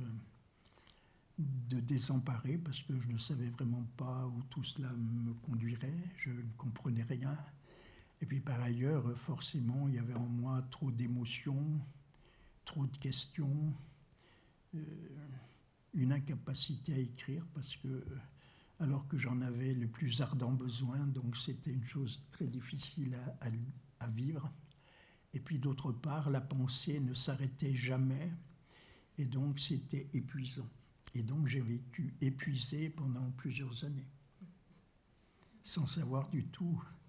de désemparé parce que je ne savais vraiment pas où tout cela me conduirait. Je ne comprenais rien. Et puis par ailleurs, forcément, il y avait en moi trop d'émotions, trop de questions, euh, une incapacité à écrire parce que, alors que j'en avais le plus ardent besoin, donc c'était une chose très difficile à, vivre. Et puis d'autre part, la pensée ne s'arrêtait jamais, et donc c'était épuisant. Et donc j'ai vécu épuisé pendant plusieurs années, sans savoir du tout euh,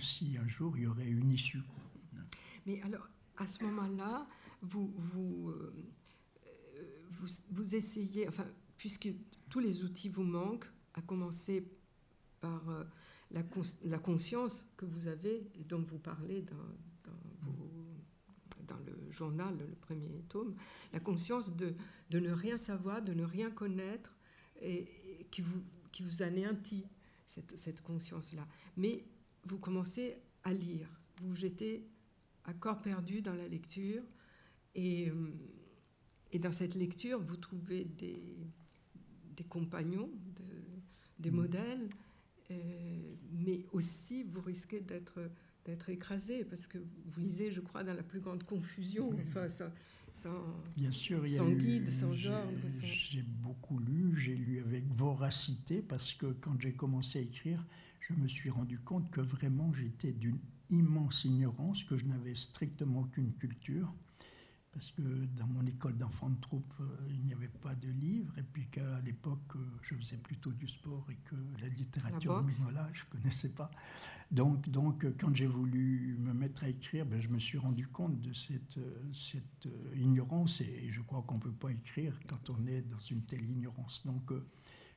si un jour il y aurait une issue. Mais alors, à ce moment-là, vous, vous, euh, euh, vous, essayez, enfin, puisque tous les outils vous manquent, à commencer par euh, la, cons- la conscience que vous avez et dont vous parlez dans, dans le journal, le premier tome, la conscience de, de ne rien savoir, de ne rien connaître, et, et qui, vous, qui vous anéantit, cette, cette conscience-là. Mais vous commencez à lire, vous vous jetez à corps perdu dans la lecture, et, euh, et dans cette lecture, vous trouvez des, des compagnons, de- des Mhm. modèles, euh, mais aussi vous risquez d'être d'être écrasé parce que vous lisez, je crois, dans la plus grande confusion, Oui. enfin, sans, sans- Bien sûr, il y a Sans eu- guide, sans j'ai- sans- J'ai beaucoup lu, j'ai lu avec voracité parce que quand j'ai commencé à écrire, je me suis rendu compte que vraiment j'étais d'une immense ignorance, que je n'avais strictement aucune culture, parce que dans mon école d'enfants de troupe, euh, il n'y avait pas de livres, et puis qu'à l'époque, euh, je faisais plutôt du sport et que la littérature, voilà, je ne connaissais pas. Donc, donc euh, quand j'ai voulu me mettre à écrire, ben, je me suis rendu compte de cette, cette ignorance, et je crois qu'on ne peut pas écrire quand on est dans une telle ignorance. Donc,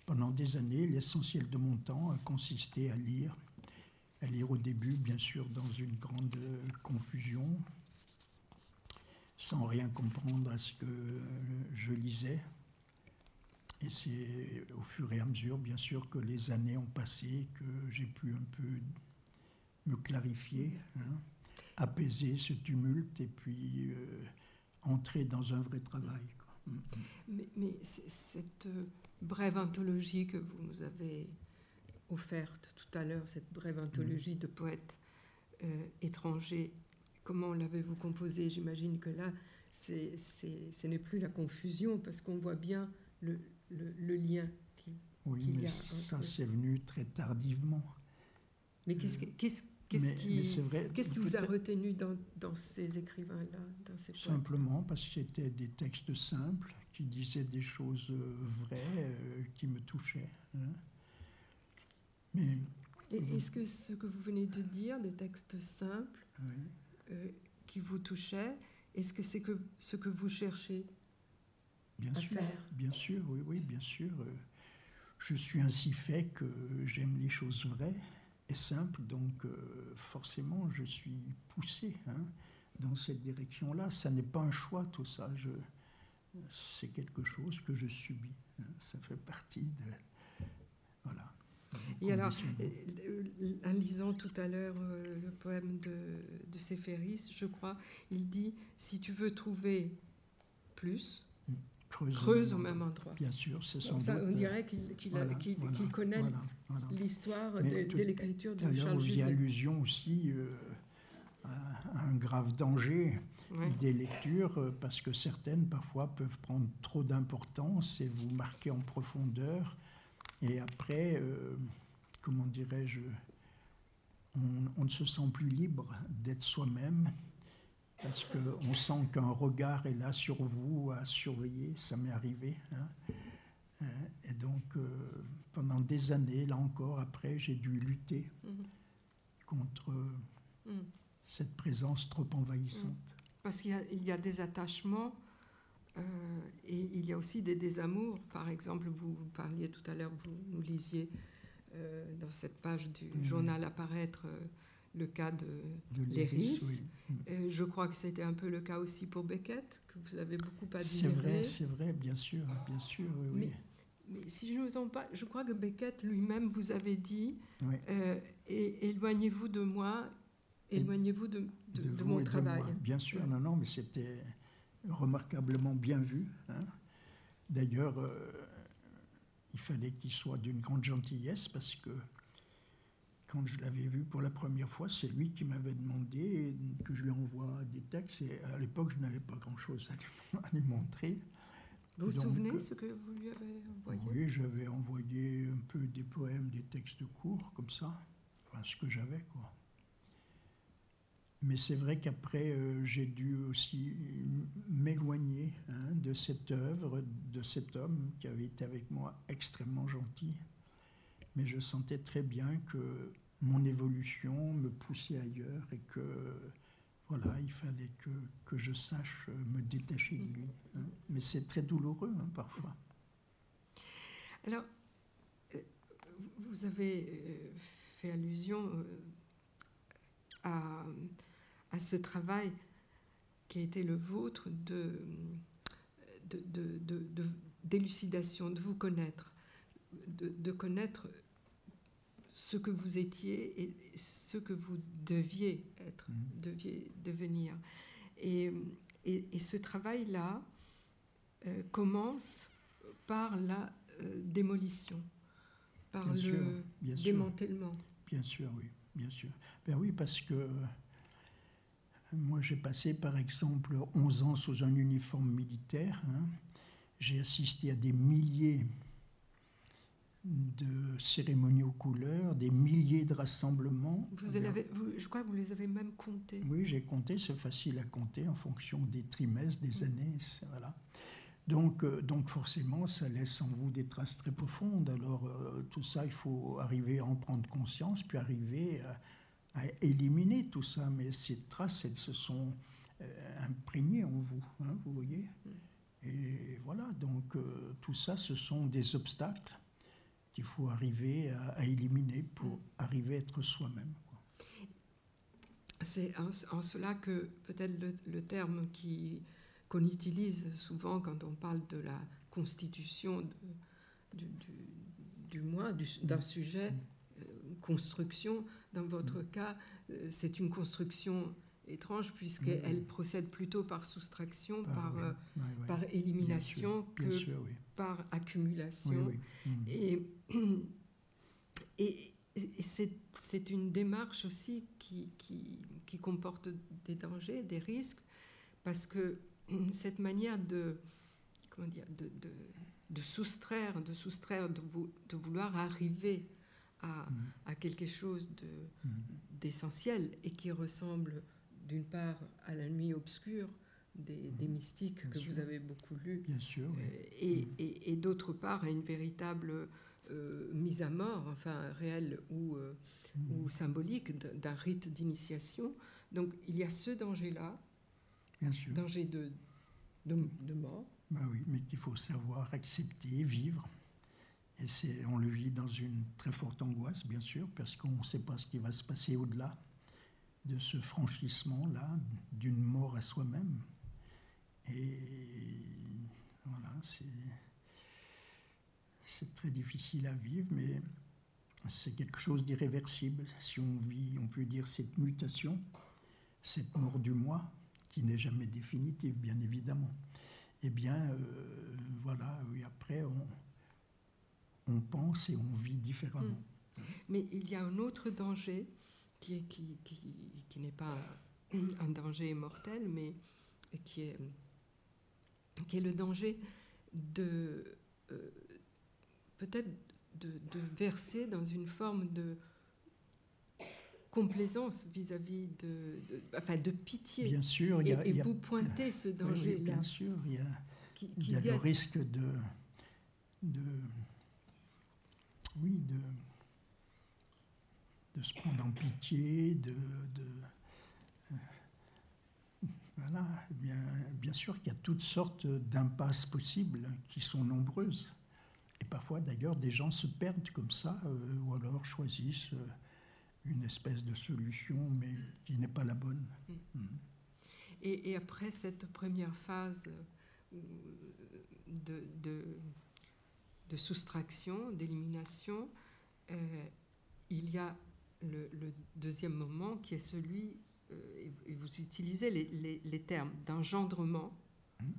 pendant des années, l'essentiel de mon temps a consisté à lire, à lire au début, bien sûr, dans une grande euh, confusion, sans rien comprendre à ce que euh, je lisais. Et c'est au fur et à mesure, bien sûr, que les années ont passé, que j'ai pu un peu me clarifier, hein, apaiser ce tumulte et puis euh, entrer dans un vrai travail. Mais cette brève anthologie que vous nous avez offerte tout à l'heure, cette brève anthologie de poètes étrangers, comment l'avez-vous composée? J'imagine que là, c'est, ce n'est plus la confusion parce qu'on voit bien le, le, lien qu'il oui, y a. Oui, ça, c'est venu très tardivement. Mais qu'est-ce, euh, qu'est-ce, qui, vrai, qu'est-ce qui vous a retenu dans, dans ces écrivains-là dans ces Simplement parce que c'était des textes simples qui disaient des choses euh, vraies, euh, qui me touchaient. Hein. Mais, est-ce que ce que vous venez de dire, des textes simples qui vous touchaient, est-ce que c'est que ce que vous cherchez bien à sûr, faire? Bien sûr, oui, oui, bien sûr. Je suis ainsi fait que j'aime les choses vraies et simples, donc euh, forcément je suis poussé hein, dans cette direction-là. Ça n'est pas un choix tout ça. Je, c'est quelque chose que je subis. Hein. Ça fait partie de voilà. Et alors, euh, euh, en lisant tout à l'heure euh, le poème de, de Séphéris, je crois, il dit Si tu veux trouver plus, mm. creuse, au même endroit. Bien sûr, c'est sans ça, On dirait qu'il connaît l'histoire de, l'écriture de Charles Vous y allusion aussi à un grave danger des lectures, parce que certaines, parfois, peuvent prendre trop d'importance et vous marquer en profondeur et après, euh, comment dirais-je, on, ne se sent plus libre d'être soi-même parce qu'on sent qu'un regard est là sur vous à surveiller, ça m'est arrivé. Hein. Euh, et donc, euh, pendant des années, là encore, après, j'ai dû lutter mm-hmm. contre mm. cette présence trop envahissante. Parce qu'il y, y, a des attachements euh, et il y a aussi des désamours. Par exemple, vous, parliez tout à l'heure, vous nous lisiez euh, dans cette page du journal apparaître euh, le cas de, de Léris. je crois que c'était un peu le cas aussi pour Beckett, que vous avez beaucoup admiré. C'est vrai, c'est vrai, bien sûr, bien sûr, oui. Mais, si je ne me trompe pas, je crois que Beckett lui-même vous avait dit éloignez-vous de moi, éloignez-vous de, de, mon travail. Bien sûr, non, non, mais c'était remarquablement bien vu. Hein. D'ailleurs, euh, il fallait qu'il soit d'une grande gentillesse parce que quand je l'avais vu pour la première fois, c'est lui qui m'avait demandé que je lui envoie des textes. Et à l'époque, je n'avais pas grand-chose à, lui montrer. Vous vous souvenez ce que vous lui avez envoyé? Oui, j'avais envoyé un peu des poèmes, des textes courts, comme ça. Enfin, ce que j'avais, quoi. Mais c'est vrai qu'après, euh, j'ai dû aussi m'éloigner hein, de cette œuvre, de cet homme qui avait été avec moi extrêmement gentil. Mais je sentais très bien que mon évolution me poussait ailleurs et que voilà, il fallait que, que je sache me détacher de lui. Hein. Mais c'est très douloureux hein, parfois. Alors, euh, vous avez euh, fait allusion à à ce travail qui a été le vôtre de, d'élucidation, de, vous connaître, de, connaître ce que vous étiez et ce que vous deviez être, mmh. deviez devenir. Et, et, ce travail-là euh, commence par la euh, démolition, par le démantèlement. Bien sûr, oui, bien sûr. Ben oui, parce que moi, j'ai passé par exemple 11 ans sous un uniforme militaire. Hein. J'ai assisté à des milliers de cérémonies aux couleurs, des milliers de rassemblements. Vous je crois que vous les avez même comptés. Oui, j'ai compté, c'est facile à compter en fonction des trimestres, des années. Voilà. Donc, euh, donc forcément, ça laisse en vous des traces très profondes. Alors euh, tout ça, il faut arriver à en prendre conscience, puis arriver à à éliminer tout ça, mais ces traces, elles se sont euh, imprégnées en vous, hein, vous voyez. Et voilà, donc euh, tout ça, ce sont des obstacles qu'il faut arriver à, éliminer pour arriver à être soi-même. C'est en, cela que peut-être le, terme qui, qu'on utilise souvent quand on parle de la constitution du, du, moi, d'un mm. sujet, construction. Dans votre Mm. cas, euh, c'est une construction étrange puisqu'elle procède plutôt par soustraction, par, oui. élimination bien que sûr, par accumulation. Mm. Et, et, et c'est, c'est une démarche aussi qui, qui, qui comporte des dangers, des risques, parce que cette manière de, comment dire, de, de, de soustraire, de soustraire, de, vou- de vouloir arriver à, Mm. à quelque chose de, Mm. d'essentiel et qui ressemble d'une part à la nuit obscure des, des mystiques Bien que sûr. vous avez beaucoup lus, Bien sûr, oui. euh, et, et- et d'autre part à une véritable euh, mise à mort, enfin réelle ou, euh, Mm. ou symbolique d'un rite d'initiation. Donc il y a ce danger-là, danger de, de, de mort. Bah oui, mais qu'il faut savoir accepter, vivre. Et on le vit dans une très forte angoisse, bien sûr, parce qu'on ne sait pas ce qui va se passer au-delà de ce franchissement-là, d'une mort à soi-même. Et voilà, c'est, c'est très difficile à vivre, mais c'est quelque chose d'irréversible. Si on vit, on peut dire, cette mutation, cette mort du moi, qui n'est jamais définitive, bien évidemment eh bien, euh, voilà, oui, après, on, on pense et on vit différemment. Mais il y a un autre danger qui, qui, qui, qui n'est pas un danger mortel, mais qui est, qui est le danger de euh, peut-être de, de verser dans une forme de complaisance vis-à-vis de, de- enfin de pitié. Bien sûr, il y a, et il y a- vous pointez ce oui, oui, danger-là bien sûr, il y a, qui, il y a le risque de, de, oui, de, de se prendre en pitié, de, de euh, voilà, bien, bien sûr qu'il y a toutes sortes d'impasses possibles qui sont nombreuses. Et parfois, d'ailleurs, des gens se perdent comme ça, euh, ou alors choisissent euh, une espèce de solution, mais qui n'est pas la bonne. Mhm. Et, et après cette première phase de, de, de soustraction, d'élimination, euh, il y a le, le deuxième moment qui est celui, euh, et, vous utilisez les, les- les termes d'engendrement. Mhm.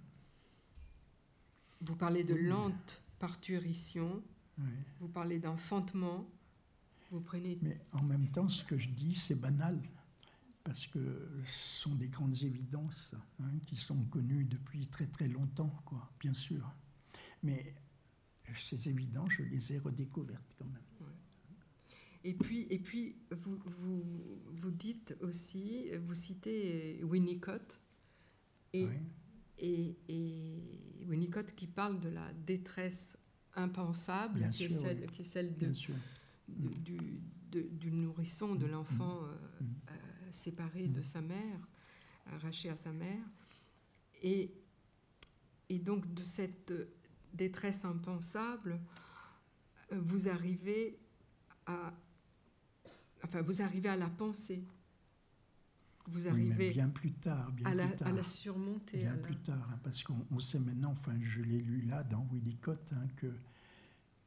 Vous parlez de lente parturition, Oui. vous parlez d'enfantement, vous prenez Mais en même temps, ce que je dis, c'est banal, parce que ce sont des grandes évidences hein, qui sont connues depuis très très longtemps, quoi, bien sûr. Mais ces évidences, je les ai redécouvertes quand même. Et puis, et puis vous, vous, vous dites aussi, vous citez Winnicott, et, Oui. et, et Winnicott qui parle de la détresse impensable, qui, est celle, oui. qui est celle de, du, de- du nourrisson, de Mm, l'enfant euh, mm. euh, séparé de sa mère, arraché à sa mère. Et, et donc de cette détresse impensable, euh, vous arrivez à, enfin, vous arrivez à la penser. Vous Oui, arrivez bien plus tard, bien à, la, plus tard. à la surmonter. Bien à la- plus tard, hein, parce qu'on on sait maintenant, enfin je l'ai lu là dans Winnicott, hein, que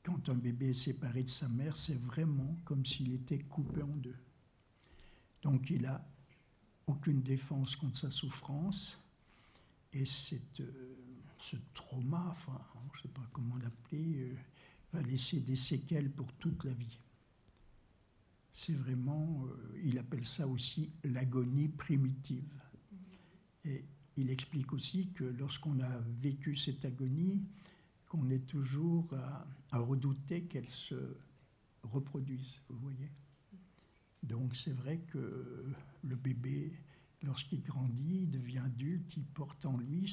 quand un bébé est séparé de sa mère, c'est vraiment comme s'il était coupé en deux. Donc il a aucune défense contre sa souffrance, et cette, euh, ce trauma, enfin je ne sais pas comment l'appeler, euh, va laisser des séquelles pour toute la vie. C'est vraiment, euh, il appelle ça aussi l'agonie primitive. Et il explique aussi que lorsqu'on a vécu cette agonie, qu'on est toujours à, redouter qu'elle se reproduise, vous voyez. Donc c'est vrai que le bébé, lorsqu'il grandit, devient adulte, il porte en lui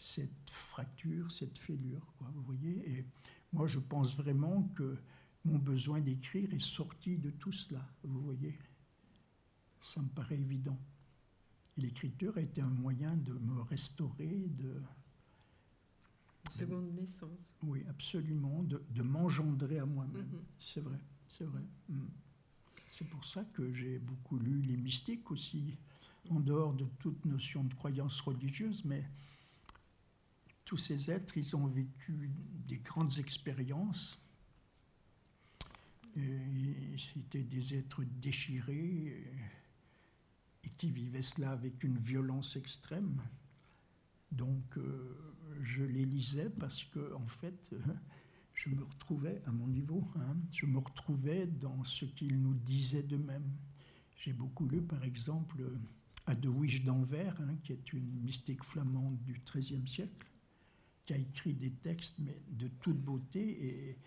cette fracture, cette fêlure, quoi, vous voyez. Et moi, je pense vraiment que mon besoin d'écrire est sorti de tout cela, vous voyez. Ça me paraît évident. Et l'écriture a été un moyen de me restaurer, de, Seconde naissance. oui, absolument, de, de m'engendrer à moi-même. Mhm. C'est vrai, c'est vrai. Mm. C'est pour ça que j'ai beaucoup lu les mystiques aussi, en dehors de toute notion de croyance religieuse, mais tous ces êtres, ils ont vécu des grandes expériences C'était des êtres déchirés et qui vivaient cela avec une violence extrême. Donc euh, je les lisais parce que en fait je me retrouvais à mon niveau, hein, je me retrouvais dans ce qu'ils nous disaient d'eux-mêmes. J'ai beaucoup lu par exemple Adewiges d'Anvers, hein, qui est une mystique flamande du XIIIe siècle, a écrit des textes mais de toute beauté et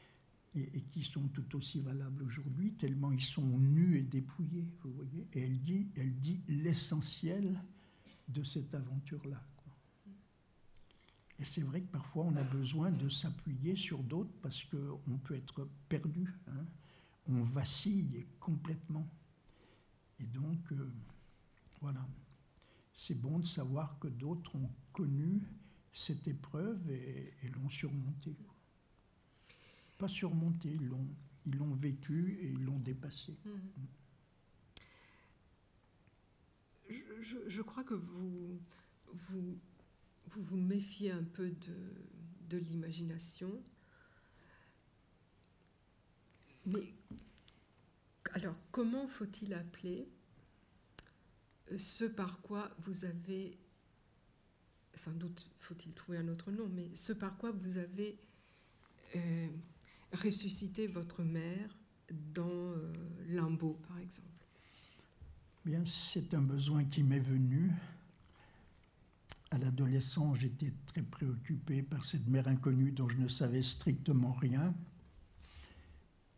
et, qui sont tout aussi valables aujourd'hui, tellement ils sont nus et dépouillés, vous voyez. Et elle dit, elle dit l'essentiel de cette aventure-là. Et c'est vrai que parfois on a besoin de s'appuyer sur d'autres parce qu'on peut être perdu, hein. on vacille complètement. Et donc, euh, voilà, c'est bon de savoir que d'autres ont connu cette épreuve et, et l'ont surmontée pas surmonté, ils l'ont, vécu et ils l'ont dépassé. Mmh. Je, je, crois que vous, vous, vous vous méfiez un peu de, de l'imagination. Mais alors, comment faut-il appeler ce par quoi vous avez, sans doute faut-il trouver un autre nom, mais ce par quoi vous avez euh, ressusciter votre mère dans euh, Limbo, par exemple? Bien, c'est un besoin qui m'est venu. À l'adolescence, j'étais très préoccupé par cette mère inconnue dont je ne savais strictement rien.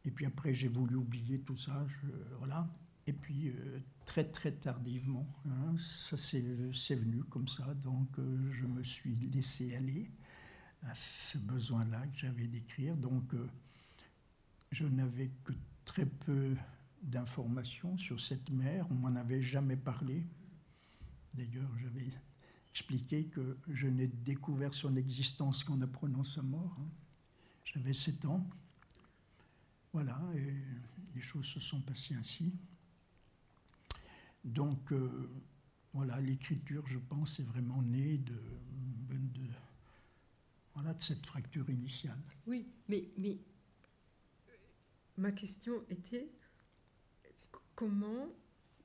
Et puis après, j'ai voulu oublier tout ça. voilà. Et puis, euh, très très tardivement, hein, ça c'est venu comme ça. Donc, euh, je me suis laissé aller à ce besoin-là que j'avais d'écrire. Donc, je n'avais que très peu d'informations sur cette mère, on m'en avait jamais parlé. D'ailleurs, j'avais expliqué que je n'ai découvert son existence qu'en apprenant sa mort. Hein. J'avais 7 ans. Voilà, et les choses se sont passées ainsi. Donc, euh, voilà, l'écriture, je pense, est vraiment née de, de, voilà, de cette fracture initiale. Oui, mais, mais ma question était comment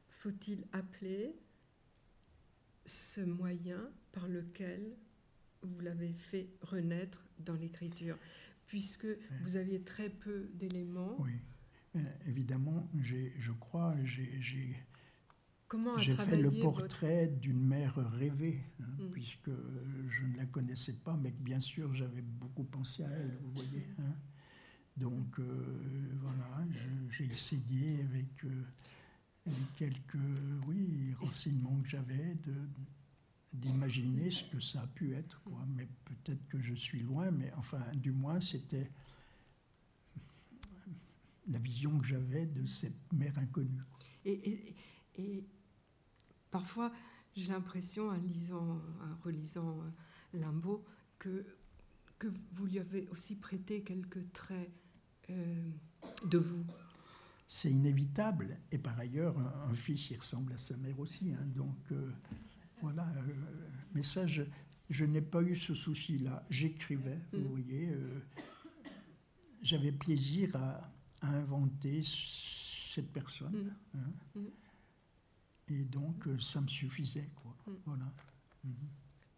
faut-il appeler ce moyen par lequel vous l'avez fait renaître dans l'écriture, puisque vous aviez très peu d'éléments. Oui, euh, évidemment, je crois, j'ai j'ai fait le portrait d'une mère rêvée, hein, mm. puisque je ne la connaissais pas, mais bien sûr j'avais beaucoup pensé à elle, vous voyez. Hein. Donc euh, voilà, j'ai essayé avec euh, les quelques oui, renseignements que j'avais d'imaginer ce que ça a pu être. Quoi. Mais peut-être que je suis loin, mais enfin, du moins, c'était la vision que j'avais de cette mère inconnue. Et, et, parfois, j'ai l'impression, en lisant, en relisant Limbo, que, que vous lui avez aussi prêté quelques traits euh, de vous C'est inévitable. Et par ailleurs, un, fils, il ressemble à sa mère aussi. Hein. donc euh, voilà. Euh, mais ça, je, n'ai pas eu ce souci-là. J'écrivais, vous mm. voyez. J'avais plaisir à, inventer cette personne. Mm. Hein. Mm. Et donc, ça me suffisait. Quoi. Voilà.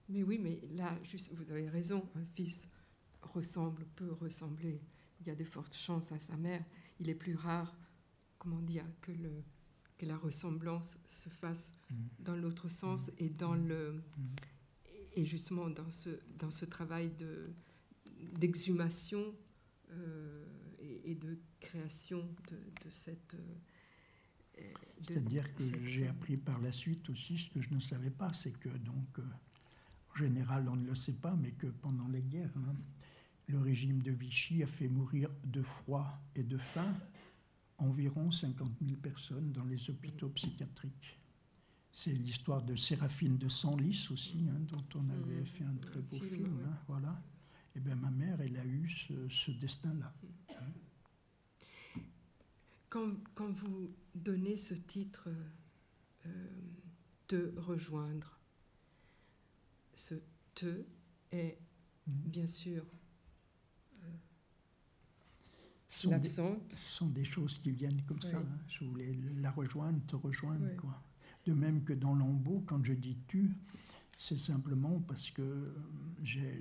Mais oui, mais là, juste, vous avez raison, un fils ressemble, peut ressembler il y a de fortes chances à sa mère. Il est plus rare, comment dire, que, le, que la ressemblance se fasse mm. dans l'autre sens mm. et dans mm. le et justement dans ce, dans ce travail de, d'exhumation euh, et, de création de, de cette... Euh, C'est-à-dire que j'ai appris par la suite aussi ce que je ne savais pas, c'est que donc, euh, en général, on ne le sait pas, mais que pendant les guerres, hein, le régime de Vichy a fait mourir de froid et de faim environ 50 000 personnes dans les hôpitaux psychiatriques. C'est l'histoire de Séraphine de Senlis aussi, hein, dont on avait mmh. fait un très beau film. Hein, voilà. Et eh bien ma mère, elle a eu ce, destin-là. Quand, quand, vous donnez ce titre euh, de rejoindre, ce te est mmh. bien sûr sont des, l'absente. ce sont des choses qui viennent comme ça. Hein. Je voulais la rejoindre, te rejoindre. Oui. Quoi. De même que dans Lambeau, quand je dis tu, c'est simplement parce que euh, j'ai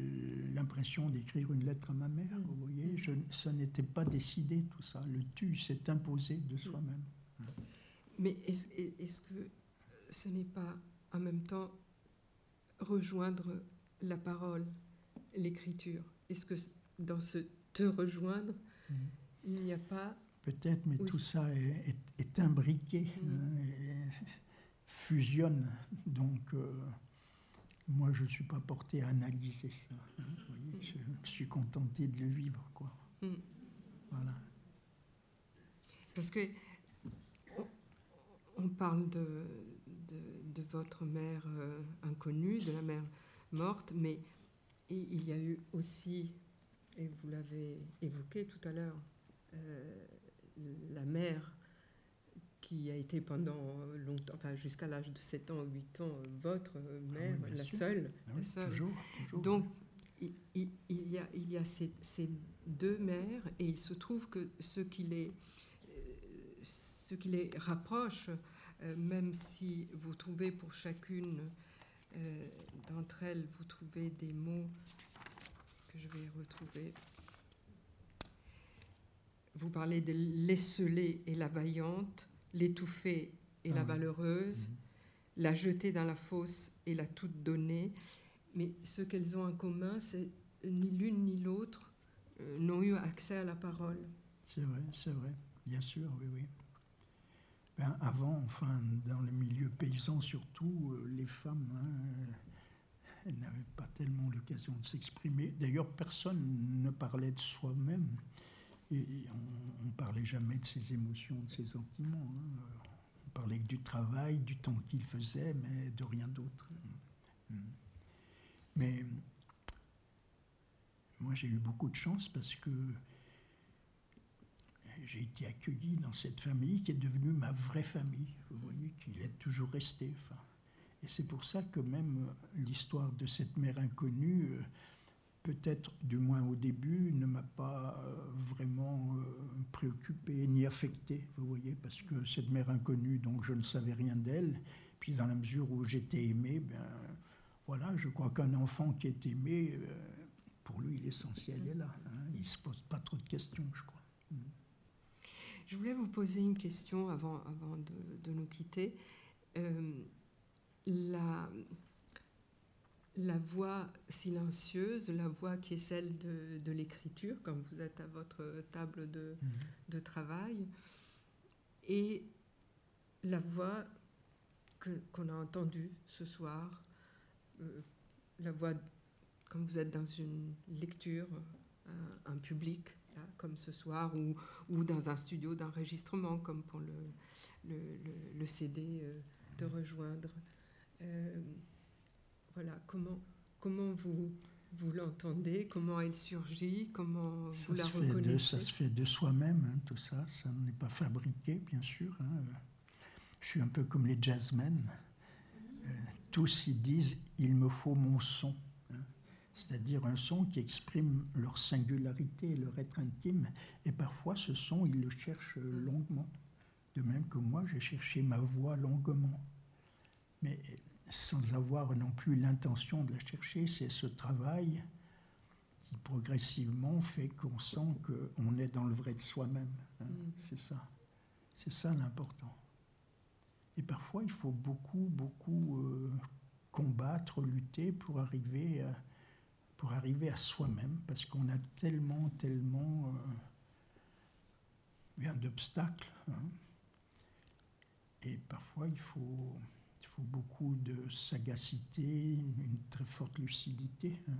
l'impression d'écrire une lettre à ma mère. Mm. Vous voyez, je, ça n'était pas décidé tout ça. Le tu s'est imposé de soi-même. Mais est-ce que ce n'est pas en même temps rejoindre la parole, l'écriture? Est-ce que dans ce te rejoindre, Mm. il n'y a pas Peut-être, mais tout ça est, est- est imbriqué, Mm. hein, et fusionne. Donc, euh, moi, je ne suis pas porté à analyser ça. hein, vous voyez, je suis contenté de le vivre. Quoi. Mm. Voilà. Parce que on, on parle de, de, de votre mère euh, inconnue, de la mère morte, mais il y a eu aussi, et vous l'avez évoqué tout à l'heure, euh, la mère qui a été pendant longtemps, enfin jusqu'à l'âge de 7 ans ou 8 ans, votre mère, bien la sûr. seule. Ah la seule. toujours, toujours. Donc, il, y a, il y a ces, ces deux mères, et il se trouve que ce qui les, euh, ce qui les rapproche, euh, même si vous trouvez pour chacune euh, d'entre elles, vous trouvez des mots que je vais retrouver. Vous parlez de l'esselée et la vaillante, l'étouffée et Ah la oui. valeureuse, Mhm. la jetée dans la fosse et la toute donnée. Mais ce qu'elles ont en commun, c'est ni l'une ni l'autre euh, n'ont eu accès à la parole. C'est vrai, c'est vrai. Bien sûr, oui, oui. Ben, avant, enfin, dans le milieu paysan surtout, euh, les femmes, hein, euh, elles n'avaient pas tellement l'occasion de s'exprimer. D'ailleurs, personne ne parlait de soi-même. On ne parlait jamais de ses émotions, de ses sentiments. hein. On parlait que du travail, du temps qu'il faisait, mais de rien d'autre. Mm. Mais moi, j'ai eu beaucoup de chance parce que j'ai été accueilli dans cette famille qui est devenue ma vraie famille, vous voyez, qu'il est toujours resté. Et c'est pour ça que même l'histoire de cette mère inconnue, euh, peut-être du moins au début, ne m'a pas euh, vraiment euh, préoccupé ni affecté, vous voyez, parce que cette mère inconnue, donc je ne savais rien d'elle, puis dans la mesure où j'étais aimé, ben voilà, je crois qu'un enfant qui est aimé, euh, pour lui, l'essentiel est là. hein. il ne se pose pas trop de questions, je crois. Je voulais vous poser une question avant, avant de, nous quitter. La, la voix silencieuse, la voix qui est celle de, de l'écriture, quand vous êtes à votre table de, Mhm. de travail, et la voix qu'on a entendue ce soir, euh, la voix, comme vous êtes dans une lecture, un, un public, là, comme ce soir, ou, ou dans un studio d'enregistrement, comme pour le, le, le- le CD euh, de rejoindre. Euh, voilà, comment, comment vous, vous l'entendez, comment elle surgit, comment Ça vous la se, fait de, reconnaissez ça se fait de soi-même, hein, tout ça. Ça n'est pas fabriqué, bien sûr. hein. Je suis un peu comme les jazzmen. Euh, tous ils disent il me faut mon son. hein. C'est-à-dire un son qui exprime leur singularité, leur être intime. Et parfois, ce son, ils le cherchent longuement. De même que moi, j'ai cherché ma voix longuement. Mais sans avoir non plus l'intention de la chercher, c'est ce travail qui progressivement fait qu'on sent qu'on est dans le vrai de soi-même. hein. Mm. C'est ça. C'est ça l'important. Et parfois, il faut beaucoup, beaucoup euh, combattre, lutter pour arriver à, pour arriver à soi-même, parce qu'on a tellement, tellement euh, d'obstacles. hein. Et parfois, il faut, beaucoup de sagacité, une très forte lucidité. hein.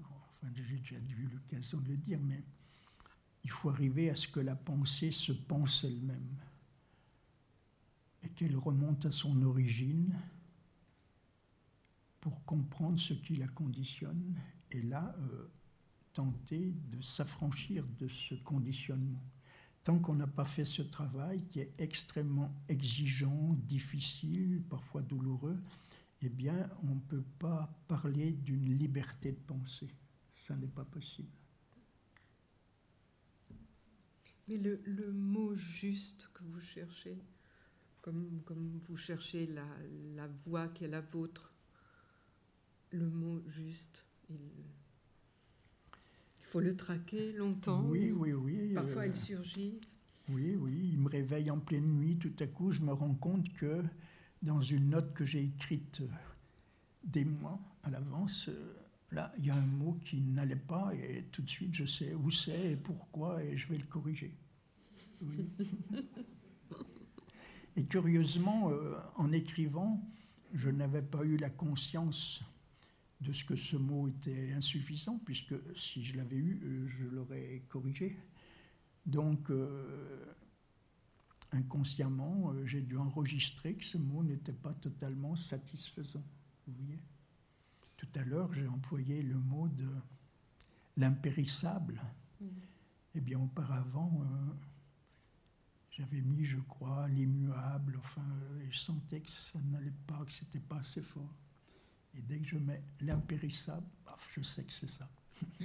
Enfin, j'ai déjà eu l'occasion de le dire, mais il faut arriver à ce que la pensée se pense elle-même et qu'elle remonte à son origine pour comprendre ce qui la conditionne et là euh, tenter de s'affranchir de ce conditionnement. Tant qu'on n'a pas fait ce travail qui est extrêmement exigeant, difficile, parfois douloureux, eh bien, on ne peut pas parler d'une liberté de pensée. Ça n'est pas possible. Mais le, mot juste que vous cherchez, comme, comme vous cherchez la, la voix qui est la vôtre, le mot juste, il faut le traquer longtemps. Oui, oui, oui. Parfois, euh, il surgit. Oui, oui, il me réveille en pleine nuit. Tout à coup, je me rends compte que dans une note que j'ai écrite euh, des mois à l'avance, euh, là, il y a un mot qui n'allait pas et tout de suite, je sais où c'est et pourquoi et je vais le corriger. Oui. et curieusement, en écrivant, je n'avais pas eu la conscience de ce que ce mot était insuffisant, puisque si je l'avais eu, je l'aurais corrigé. Donc, inconsciemment, euh, j'ai dû enregistrer que ce mot n'était pas totalement satisfaisant. Vous voyez Tout à l'heure, j'ai employé le mot de l'impérissable. Mm. Eh bien, auparavant, euh, j'avais mis, je crois, l'immuable. Enfin, je sentais que ça n'allait pas, que c'était pas assez fort. Et dès que je mets l'impérissable, je sais que c'est ça.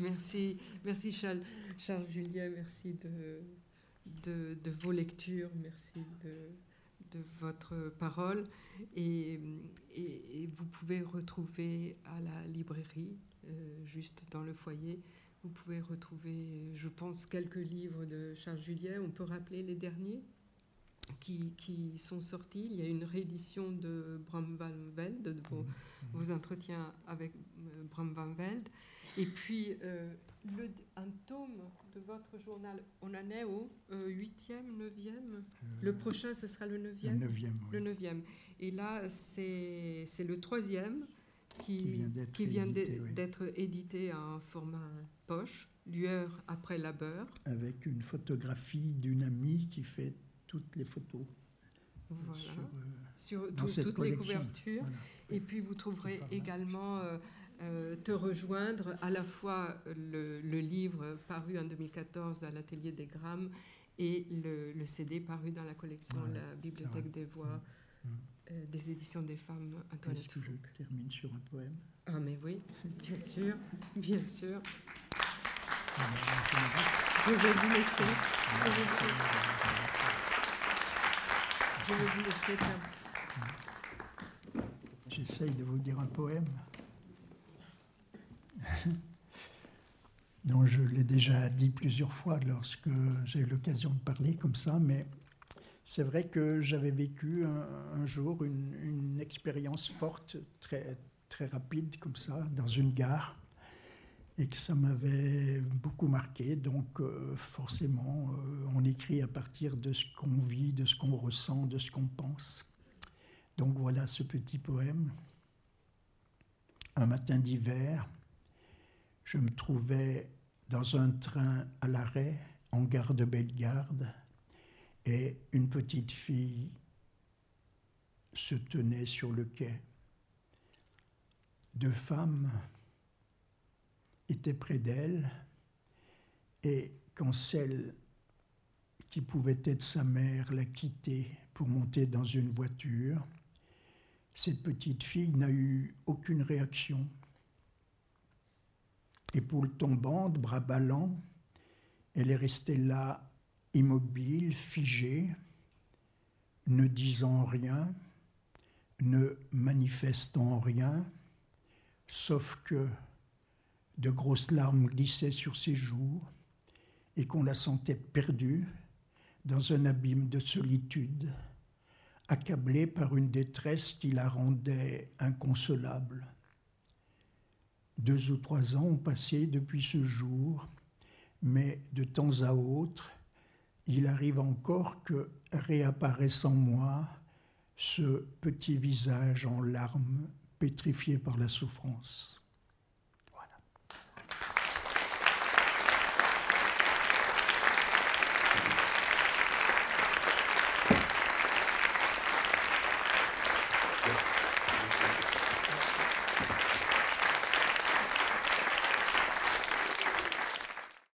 merci, merci Charles, Charles Julien, merci de, de, vos lectures, merci de, votre parole. Et, et, vous pouvez retrouver à la librairie, euh, juste dans le foyer, vous pouvez retrouver, je pense, quelques livres de Charles Julien. On peut rappeler les derniers? Qui, qui sont sortis. Il y a une réédition de Bram Van Velde, de vos, mmh. vos entretiens avec euh, Bram Van Velde. Et puis, euh, le, un tome de votre journal, on en est au 8e, 9e Le prochain, ce sera le 9e Le 9e, Le 9e. Et là, c'est le troisième qui, qui vient d'être édité, en format poche, lueur après labeur. Avec une photographie d'une amie qui fait toutes les photos. Voilà. Sur, euh, toutes les couvertures. Et puis vous trouverez également euh, euh, te rejoindre à la fois le, livre paru en 2014 à l'atelier des Grammes et le, CD paru dans la collection La Bibliothèque des Voix mm. Mm. Euh, des éditions des femmes Est-ce que je termine sur un poème? Ah mais oui, bien sûr, bien sûr. Je vais vous laisser. Je vais vous laisser. J'essaye de vous dire un poème. dont je l'ai déjà dit plusieurs fois lorsque j'ai eu l'occasion de parler comme ça, mais c'est vrai que j'avais vécu un, jour une, expérience forte, très, très rapide comme ça, dans une gare, et que ça m'avait beaucoup marqué. Donc euh, forcément, euh, on écrit à partir de ce qu'on vit, de ce qu'on ressent, de ce qu'on pense. Donc voilà ce petit poème. Un matin d'hiver, je me trouvais dans un train à l'arrêt en gare de Bellegarde et une petite fille se tenait sur le quai. Deux femmes étaient près d'elle et quand celle qui pouvait être sa mère l'a quittée pour monter dans une voiture, cette petite fille n'a eu aucune réaction épaule tombante, bras ballants. Elle est restée là, immobile, figée, ne disant rien, ne manifestant rien, sauf que de grosses larmes glissaient sur ses joues et qu'on la sentait perdue dans un abîme de solitude, accablée par une détresse qui la rendait inconsolable. Deux ou trois ans ont passé depuis ce jour, mais de temps à autre, il arrive encore que réapparaisse en moi ce petit visage en larmes, pétrifié par la souffrance.